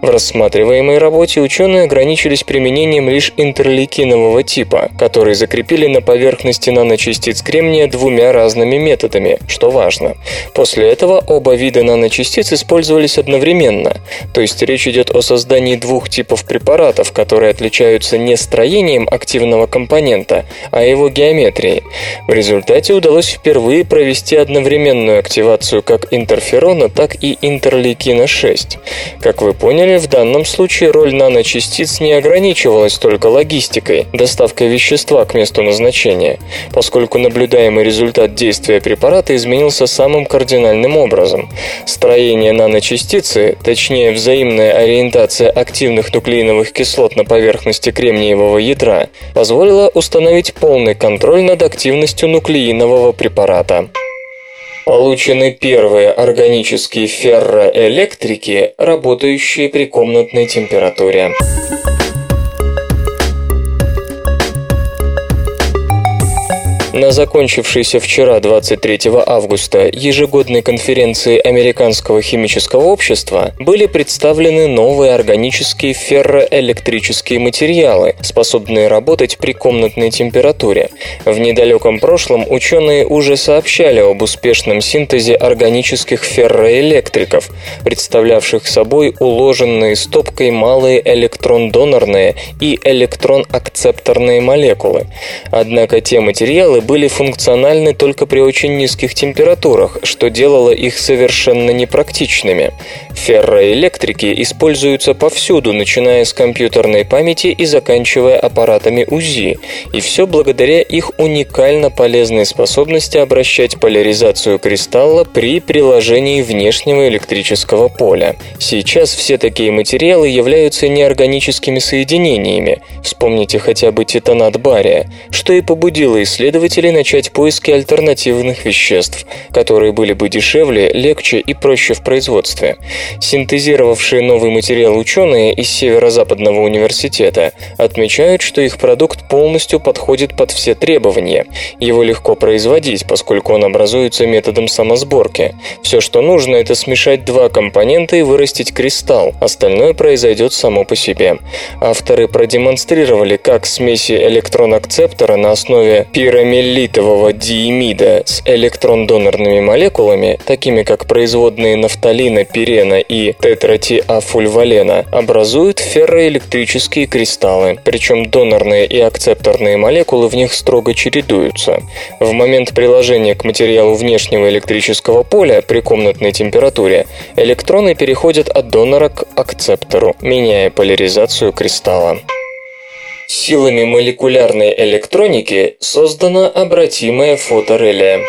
В рассматриваемой работе ученые ограничились применением лишь интерлейкинового типа, который закрепили на поверхности наночастиц частиц кремния двумя разными методами, что важно. После этого оба вида наночастиц использовались одновременно, то есть речь идет о создании двух типов препаратов, которые отличаются не строением активного компонента, а его геометрией. В результате удалось впервые провести одновременную активацию как интерферона, так и интерлейкина-6. Как вы поняли, в данном случае роль наночастиц не ограничивалась только логистикой, доставкой вещества к месту назначения, поскольку поскольку наблюдаемый результат действия препарата изменился самым кардинальным образом. Строение наночастицы, точнее взаимная ориентация активных нуклеиновых кислот на поверхности кремниевого ядра, позволила установить полный контроль над активностью нуклеинового препарата. Получены первые органические ферроэлектрики, работающие при комнатной температуре. На закончившейся вчера 23 августа ежегодной конференции Американского химического общества были представлены новые органические ферроэлектрические материалы, способные работать при комнатной температуре. В недалеком прошлом ученые уже сообщали об успешном синтезе органических ферроэлектриков, представлявших собой уложенные стопкой малые электрон-донорные и электрон-акцепторные молекулы. Однако те материалы были функциональны только при очень низких температурах, что делало их совершенно непрактичными. Ферроэлектрики используются повсюду, начиная с компьютерной памяти и заканчивая аппаратами УЗИ, и все благодаря их уникально полезной способности обращать поляризацию кристалла при приложении внешнего электрического поля. Сейчас все такие материалы являются неорганическими соединениями, вспомните хотя бы титанат бария, что и побудило исследователей исследователей начать поиски альтернативных веществ, которые были бы дешевле, легче и проще в производстве. Синтезировавшие новый материал ученые из Северо-Западного университета отмечают, что их продукт полностью подходит под все требования. Его легко производить, поскольку он образуется методом самосборки. Все, что нужно, это смешать два компонента и вырастить кристалл, остальное произойдет само по себе. Авторы продемонстрировали, как смеси электрон-акцептора на основе пирамид литового диимида с электрон-донорными молекулами, такими как производные нафталина, пирена и тетратиафульвалена, образуют ферроэлектрические кристаллы, причем донорные и акцепторные молекулы в них строго чередуются. В момент приложения к материалу внешнего электрического поля при комнатной температуре электроны переходят от донора к акцептору, меняя поляризацию кристалла. Силами молекулярной электроники создано обратимое фотореле.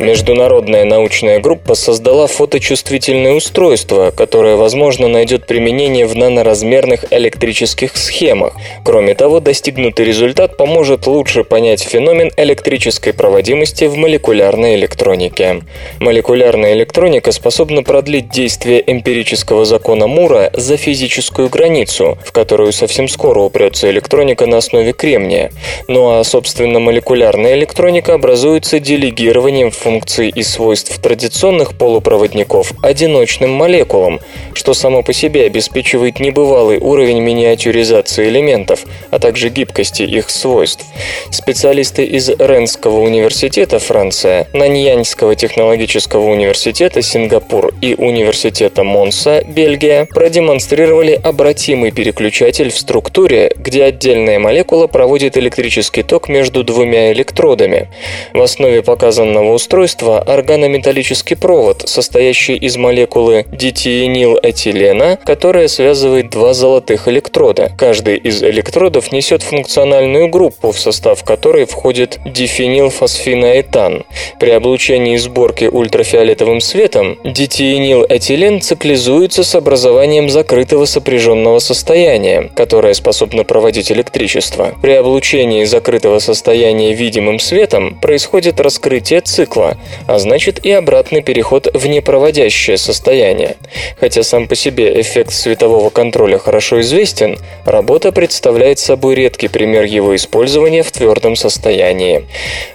Международная научная группа создала фоточувствительное устройство, которое, возможно, найдет применение в наноразмерных электрических схемах. Кроме того, достигнутый результат поможет лучше понять феномен электрической проводимости в молекулярной электронике. Молекулярная электроника способна продлить действие эмпирического закона Мура за физическую границу, в которую совсем скоро упрется электроника на основе кремния. Ну а, собственно, молекулярная электроника образуется делегированием функций и свойств традиционных полупроводников одиночным молекулам, что само по себе обеспечивает небывалый уровень миниатюризации элементов, а также гибкости их свойств. Специалисты из Ренского университета Франция, Наньяньского технологического университета Сингапур и университета Монса, Бельгия, продемонстрировали обратимый переключатель в структуре, где отдельная молекула проводит электрический ток между двумя электродами. В основе показанного устройства органометаллический провод, состоящий из молекулы дитиенилэтилена, которая связывает два золотых электрода. Каждый из электродов несет функциональную группу, в состав которой входит дифенилфосфиноэтан. При облучении и сборке ультрафиолетовым светом дитиенилэтилен циклизуется с образованием закрытого сопряженного состояния, которое способно проводить электричество. При облучении закрытого состояния видимым светом происходит раскрытие цикла, а значит и обратный переход в непроводящее состояние. Хотя сам по себе эффект светового контроля хорошо известен, работа представляет собой редкий пример его использования в твердом состоянии.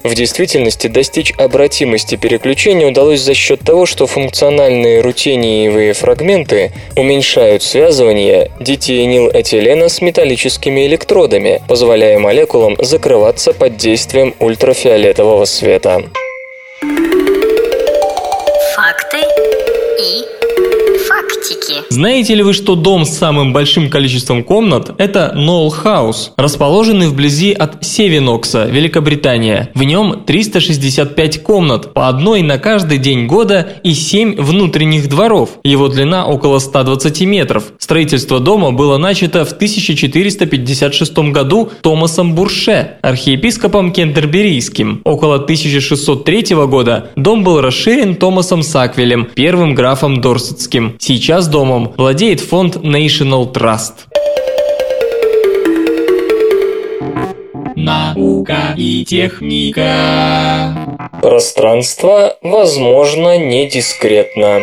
В действительности достичь обратимости переключения удалось за счет того, что функциональные рутениевые фрагменты уменьшают связывание дитиенилэтилена с металлическими электродами, позволяя молекулам закрываться под действием ультрафиолетового света. Факты и фактики. Знаете ли вы, что дом с самым большим количеством комнат – это Нолл Хаус, расположенный вблизи от Севинокса, Великобритания. В нем 365 комнат, по одной на каждый день года и 7 внутренних дворов. Его длина около 120 метров. Строительство дома было начато в 1456 году Томасом Бурше, архиепископом Кентерберийским. Около 1603 года дом был расширен Томасом Саквелем, первым графом Дорсетским. Сейчас домом владеет фонд National Trust. Наука и техника. Пространство, возможно, не дискретно.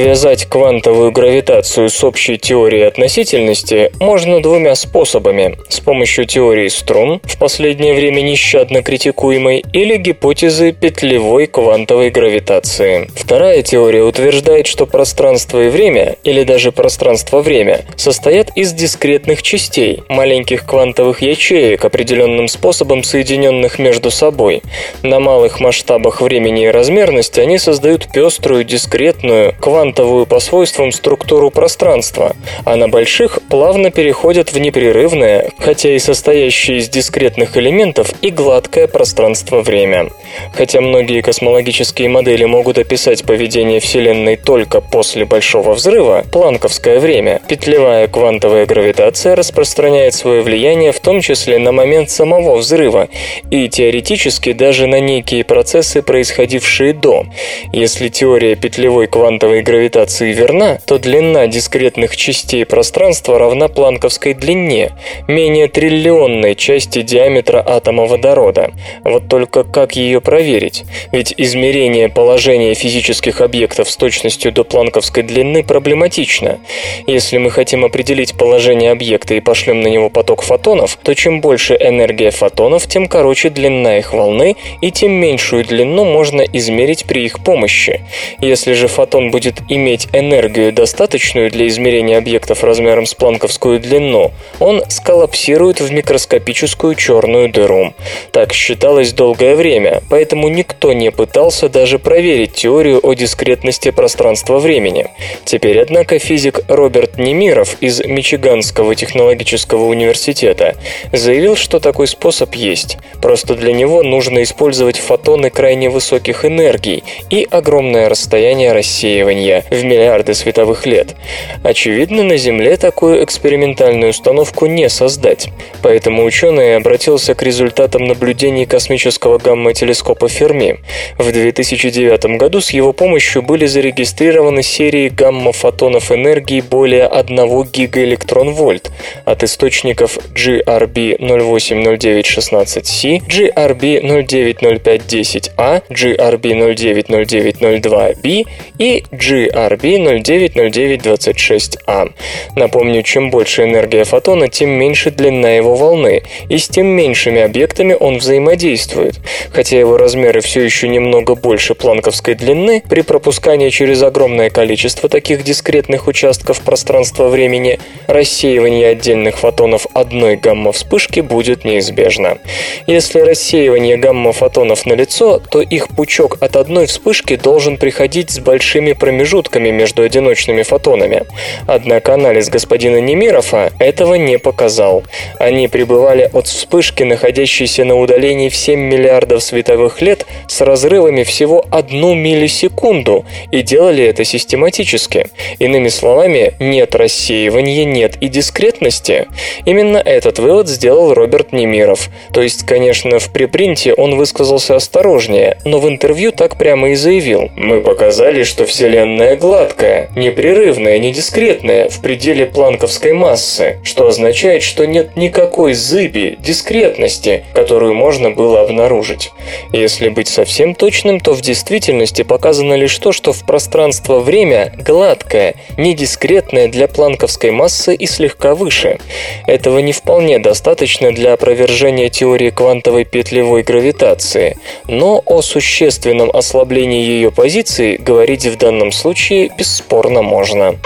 Увязать квантовую гравитацию с общей теорией относительности можно двумя способами. С помощью теории струн, в последнее время нещадно критикуемой, или гипотезы петлевой квантовой гравитации. Вторая теория утверждает, что пространство и время, или даже пространство-время, состоят из дискретных частей, маленьких квантовых ячеек, определенным способом соединенных между собой. На малых масштабах времени и размерности они создают пеструю, дискретную, квантовую по свойствам структуру пространства, а на больших плавно переходят в непрерывное, хотя и состоящее из дискретных элементов, и гладкое пространство-время. Хотя многие космологические модели могут описать поведение Вселенной только после Большого Взрыва, планковское время, петлевая квантовая гравитация распространяет свое влияние в том числе на момент самого взрыва и теоретически даже на некие процессы, происходившие до. Если теория петлевой квантовой гравитации верна, то длина дискретных частей пространства равна планковской длине, менее триллионной части диаметра атома водорода. Вот только как ее проверить? Ведь измерение положения физических объектов с точностью до планковской длины проблематично. Если мы хотим определить положение объекта и пошлем на него поток фотонов, то чем больше энергия фотонов, тем короче длина их волны, и тем меньшую длину можно измерить при их помощи. Если же фотон будет иметь энергию, достаточную для измерения объектов размером с планковскую длину, он сколлапсирует в микроскопическую черную дыру. Так считалось долгое время, поэтому никто не пытался даже проверить теорию о дискретности пространства-времени. Теперь, однако, физик Роберт Немиров из Мичиганского технологического университета заявил, что такой способ есть. Просто для него нужно использовать фотоны крайне высоких энергий и огромное расстояние рассеивания. Рассеивания в миллиарды световых лет. Очевидно, на Земле такую экспериментальную установку не создать. Поэтому ученый обратился к результатам наблюдений космического гамма-телескопа Ферми. В 2009 году с его помощью были зарегистрированы серии гамма-фотонов энергии более 1 гигаэлектрон-вольт от источников GRB 080916C, GRB 090510A, GRB 090902B и GRB 090926A. Напомню, чем больше энергия фотона, тем меньше длина его волны, и с тем меньшими объектами он взаимодействует. Хотя его размеры все еще немного больше планковской длины, при пропускании через огромное количество таких дискретных участков пространства-времени, рассеивание отдельных фотонов одной гамма-вспышки будет неизбежно. Если рассеивание гамма-фотонов налицо, то их пучок от одной вспышки должен приходить с большими промежутками между одиночными фотонами. Однако анализ господина Немирова этого не показал. Они пребывали от вспышки, находящейся на удалении в 7 миллиардов световых лет, с разрывами всего одну миллисекунду, и делали это систематически. Иными словами, нет рассеивания, нет и дискретности. Именно этот вывод сделал Роберт Немиров. То есть, конечно, в препринте он высказался осторожнее, но в интервью так прямо и заявил. «Мы показали, что Вселенная гладкая, непрерывная, не дискретная, в пределе планковской массы, что означает, что нет никакой зыби, дискретности, которую можно было обнаружить. Если быть совсем точным, то в действительности показано лишь то, что в пространство-время гладкое, не дискретное для планковской массы и слегка выше. Этого не вполне достаточно для опровержения теории квантовой петлевой гравитации, но о существенном ослаблении ее позиции говорить в данном случае бесспорно можно.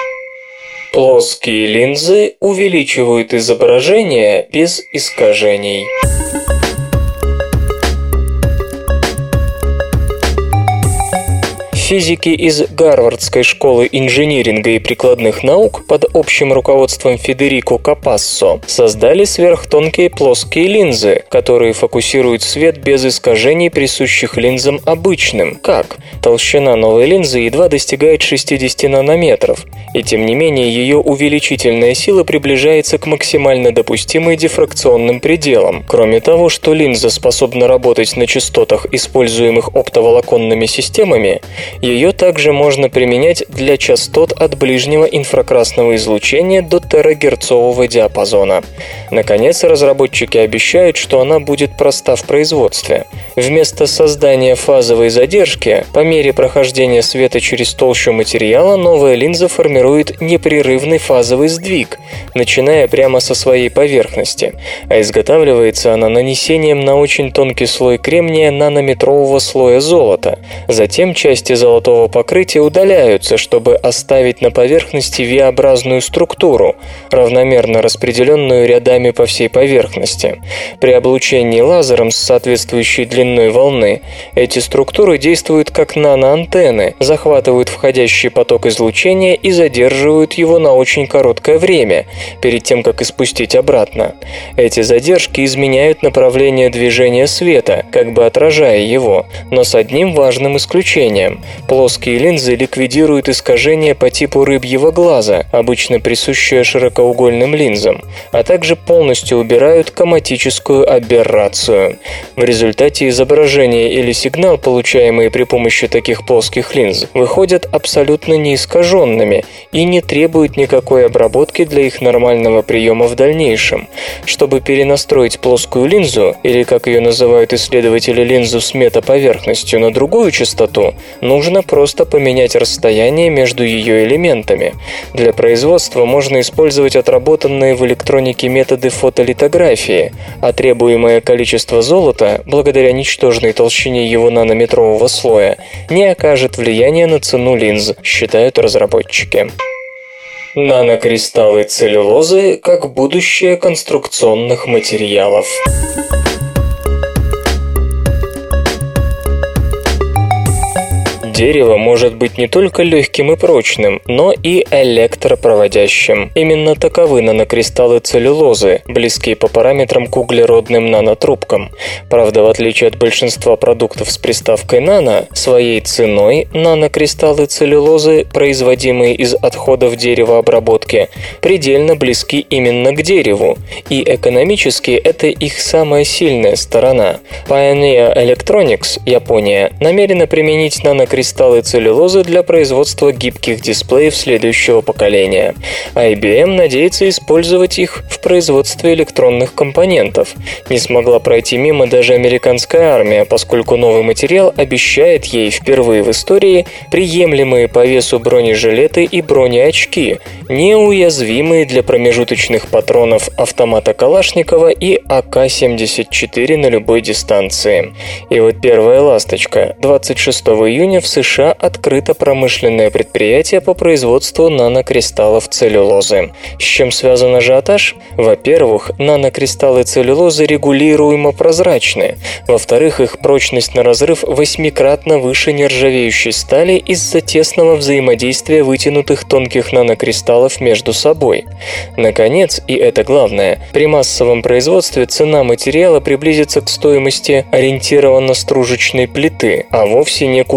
Плоские линзы увеличивают изображение без искажений. Физики из Гарвардской школы инжиниринга и прикладных наук под общим руководством Федерико Капассо создали сверхтонкие плоские линзы, которые фокусируют свет без искажений, присущих линзам обычным. Как? Толщина новой линзы едва достигает 60 нанометров, и тем не менее ее увеличительная сила приближается к максимально допустимой дифракционным пределам. Кроме того, что линза способна работать на частотах, используемых оптоволоконными системами, ее также можно применять для частот от ближнего инфракрасного излучения до терагерцового диапазона. Наконец, разработчики обещают, что она будет проста в производстве. Вместо создания фазовой задержки, по мере прохождения света через толщу материала, новая линза формирует непрерывный фазовый сдвиг, начиная прямо со своей поверхности. А изготавливается она нанесением на очень тонкий слой кремния нанометрового слоя золота. Затем части золотого покрытия удаляются, чтобы оставить на поверхности V-образную структуру, равномерно распределенную рядами по всей поверхности. При облучении лазером с соответствующей длиной волны эти структуры действуют как наноантенны, захватывают входящий поток излучения и задерживают его на очень короткое время, перед тем, как испустить обратно. Эти задержки изменяют направление движения света, как бы отражая его, но с одним важным исключением. Плоские линзы ликвидируют искажения по типу рыбьего глаза, обычно присущее широкоугольным линзам, а также полностью убирают коматическую аберрацию. В результате изображение или сигнал, получаемые при помощи таких плоских линз, выходят абсолютно неискаженными и не требуют никакой обработки для их нормального приема в дальнейшем. Чтобы перенастроить плоскую линзу, или как ее называют исследователи линзу с метаповерхностью, на другую частоту, нужно просто поменять расстояние между ее элементами. Для производства можно использовать отработанные в электронике методы фотолитографии, а требуемое количество золота, благодаря ничтожной толщине его нанометрового слоя, не окажет влияния на цену линз, считают разработчики. Нанокристаллы целлюлозы как будущее конструкционных материалов. Дерево может быть не только легким и прочным, но и электропроводящим. Именно таковы нанокристаллы целлюлозы, близкие по параметрам к углеродным нанотрубкам. Правда, в отличие от большинства продуктов с приставкой «нано», своей ценой нанокристаллы целлюлозы, производимые из отходов деревообработки, предельно близки именно к дереву, и экономически это их самая сильная сторона. Pioneer Electronics, Япония, намерена применить нанокристаллы целлюлозы для производства гибких дисплеев следующего поколения. IBM надеется использовать их в производстве электронных компонентов. Не смогла пройти мимо даже американская армия, поскольку новый материал обещает ей впервые в истории приемлемые по весу бронежилеты и бронеочки, неуязвимые для промежуточных патронов автомата Калашникова и АК-74 на любой дистанции. И вот первая ласточка. 26 июня в США открыто промышленное предприятие по производству нанокристаллов целлюлозы. С чем связан ажиотаж? Во-первых, нанокристаллы целлюлозы регулируемо прозрачны. Во-вторых, их прочность на разрыв восьмикратно выше нержавеющей стали из-за тесного взаимодействия вытянутых тонких нанокристаллов между собой. Наконец, и это главное, при массовом производстве цена материала приблизится к стоимости ориентированно-стружечной плиты, а вовсе не к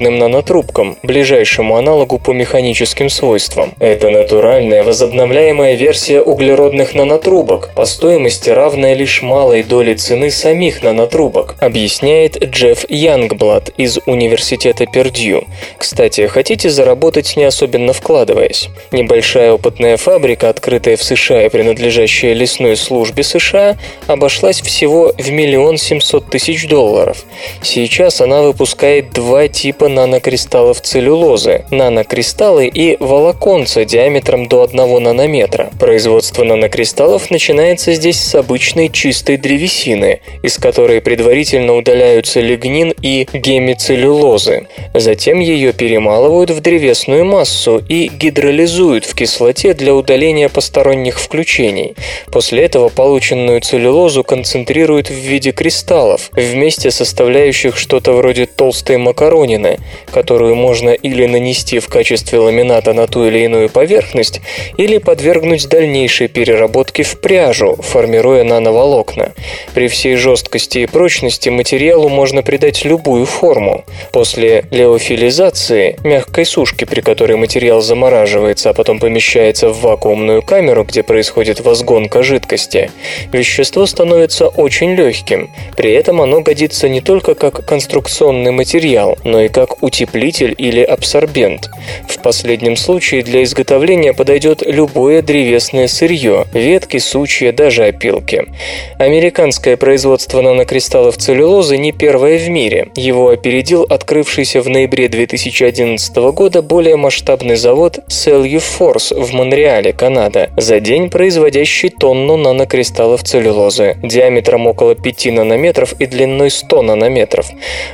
углеродным нанотрубкам, ближайшему аналогу по механическим свойствам. Это натуральная возобновляемая версия углеродных нанотрубок, по стоимости равная лишь малой доли цены самих нанотрубок, объясняет Джефф Янгблад из Университета Пердью. Кстати, хотите заработать не особенно вкладываясь? Небольшая опытная фабрика, открытая в США и принадлежащая лесной службе США, обошлась всего в миллион семьсот тысяч долларов. Сейчас она выпускает два типа нанокристаллов целлюлозы – нанокристаллы и волоконца диаметром до 1 нанометра. Производство нанокристаллов начинается здесь с обычной чистой древесины, из которой предварительно удаляются лигнин и гемицеллюлозы. Затем ее перемалывают в древесную массу и гидролизуют в кислоте для удаления посторонних включений. После этого полученную целлюлозу концентрируют в виде кристаллов, вместе составляющих что-то вроде толстой макаронины, которую можно или нанести в качестве ламината на ту или иную поверхность, или подвергнуть дальнейшей переработке в пряжу, формируя нановолокна. При всей жесткости и прочности материалу можно придать любую форму. После леофилизации, мягкой сушки, при которой материал замораживается, а потом помещается в вакуумную камеру, где происходит возгонка жидкости, вещество становится очень легким. При этом оно годится не только как конструкционный материал, но и как утеплитель или абсорбент. В последнем случае для изготовления подойдет любое древесное сырье – ветки, сучья, даже опилки. Американское производство нанокристаллов целлюлозы не первое в мире. Его опередил открывшийся в ноябре 2011 года более масштабный завод Celluforce в Монреале, Канада, за день производящий тонну нанокристаллов целлюлозы диаметром около 5 нанометров и длиной 100 нанометров.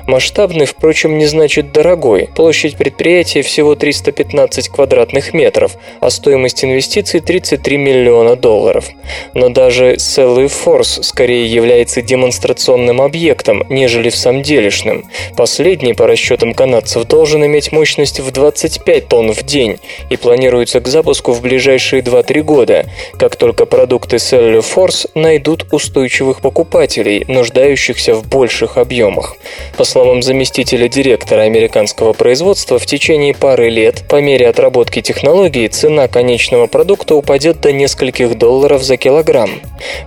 Масштабный, впрочем, не значит дорогой. Площадь предприятия всего 315 квадратных метров, а стоимость инвестиций 33 миллиона долларов. Но даже Celluforce скорее является демонстрационным объектом, нежели в самом делешным. Последний, по расчетам канадцев, должен иметь мощность в 25 тонн в день и планируется к запуску в ближайшие 2-3 года, как только продукты Celluforce найдут устойчивых покупателей, нуждающихся в больших объемах. По словам заместителя директора американского производства, в течение пары лет по мере отработки технологии цена конечного продукта упадет до нескольких долларов за килограмм.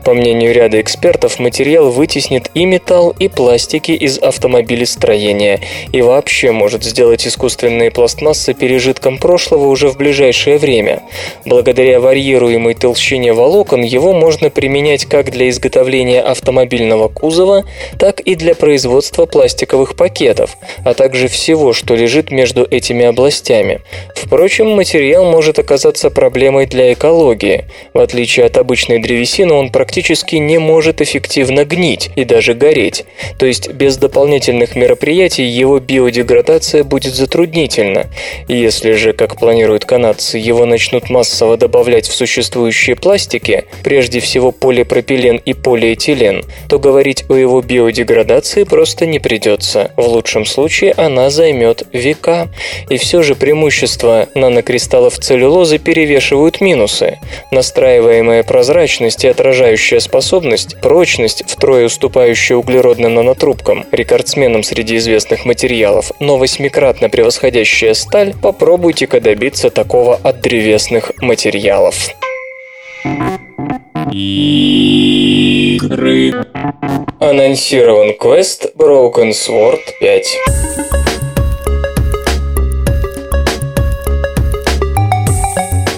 По мнению ряда экспертов, материал вытеснит и металл, и пластики из автомобилестроения и вообще может сделать искусственные пластмассы пережитком прошлого уже в ближайшее время. Благодаря варьируемой толщине волокон его можно применять как для изготовления автомобильного кузова, так и для производства пластиковых пакетов, а также всего, что лежит между этими областями. Впрочем, материал может оказаться проблемой для экологии. В отличие от обычной древесины, он практически не может эффективно гнить и даже гореть. То есть без дополнительных мероприятий его биодеградация будет затруднительна. Если же, как планируют канадцы, его начнут массово добавлять в существующие пластики, прежде всего полипропилен и полиэтилен, то говорить о его биодеградации просто не придется. В лучшем случае она она займет века. И все же преимущества нанокристаллов целлюлозы перевешивают минусы. Настраиваемая прозрачность и отражающая способность, прочность, втрое уступающая углеродным нанотрубкам, рекордсменам среди известных материалов, но восьмикратно превосходящая сталь, попробуйте-ка добиться такого от древесных материалов. Игры. Анонсирован квест Broken Sword 5.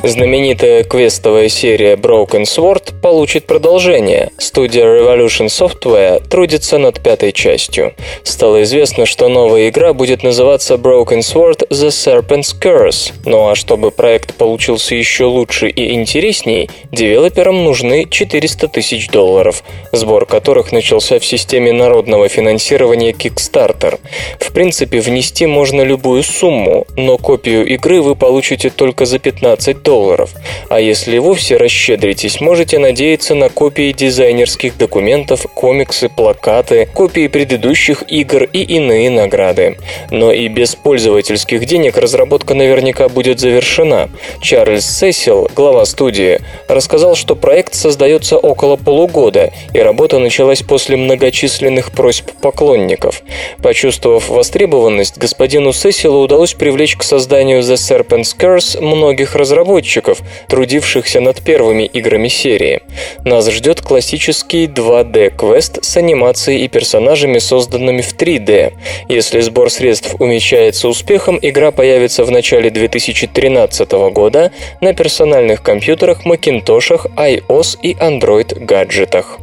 Знаменитая квестовая серия Broken Sword получит продолжение. Студия Revolution Software трудится над пятой частью. Стало известно, что новая игра будет называться Broken Sword The Serpent's Curse. Ну а чтобы проект получился еще лучше и интересней, девелоперам нужны 400 тысяч долларов, сбор которых начался в системе народного финансирования Kickstarter. В принципе, внести можно любую сумму, но копию игры вы получите только за 15 долларов долларов. А если вовсе расщедритесь, можете надеяться на копии дизайнерских документов, комиксы, плакаты, копии предыдущих игр и иные награды. Но и без пользовательских денег разработка наверняка будет завершена. Чарльз Сесил, глава студии, рассказал, что проект создается около полугода, и работа началась после многочисленных просьб поклонников. Почувствовав востребованность, господину Сесилу удалось привлечь к созданию The Serpent's Curse многих разработчиков, разработчиков, трудившихся над первыми играми серии. Нас ждет классический 2D-квест с анимацией и персонажами, созданными в 3D. Если сбор средств умечается успехом, игра появится в начале 2013 года на персональных компьютерах, Макинтошах, iOS и Android гаджетах.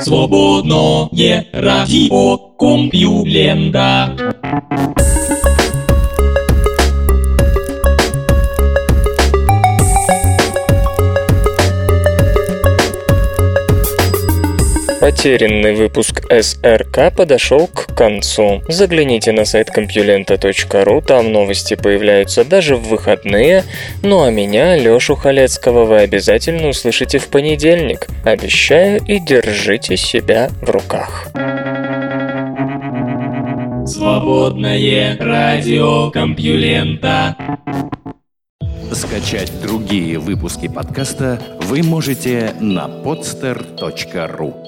Свободное радио Компьюлента. Потерянный выпуск СРК подошел к концу. Загляните на сайт компьюлента.ру, там новости появляются даже в выходные. Ну а меня, Лёшу Халецкого, вы обязательно услышите в понедельник. Обещаю и держите себя в руках. Свободное радио Компьюлента. Скачать другие выпуски подкаста вы можете на podster.ru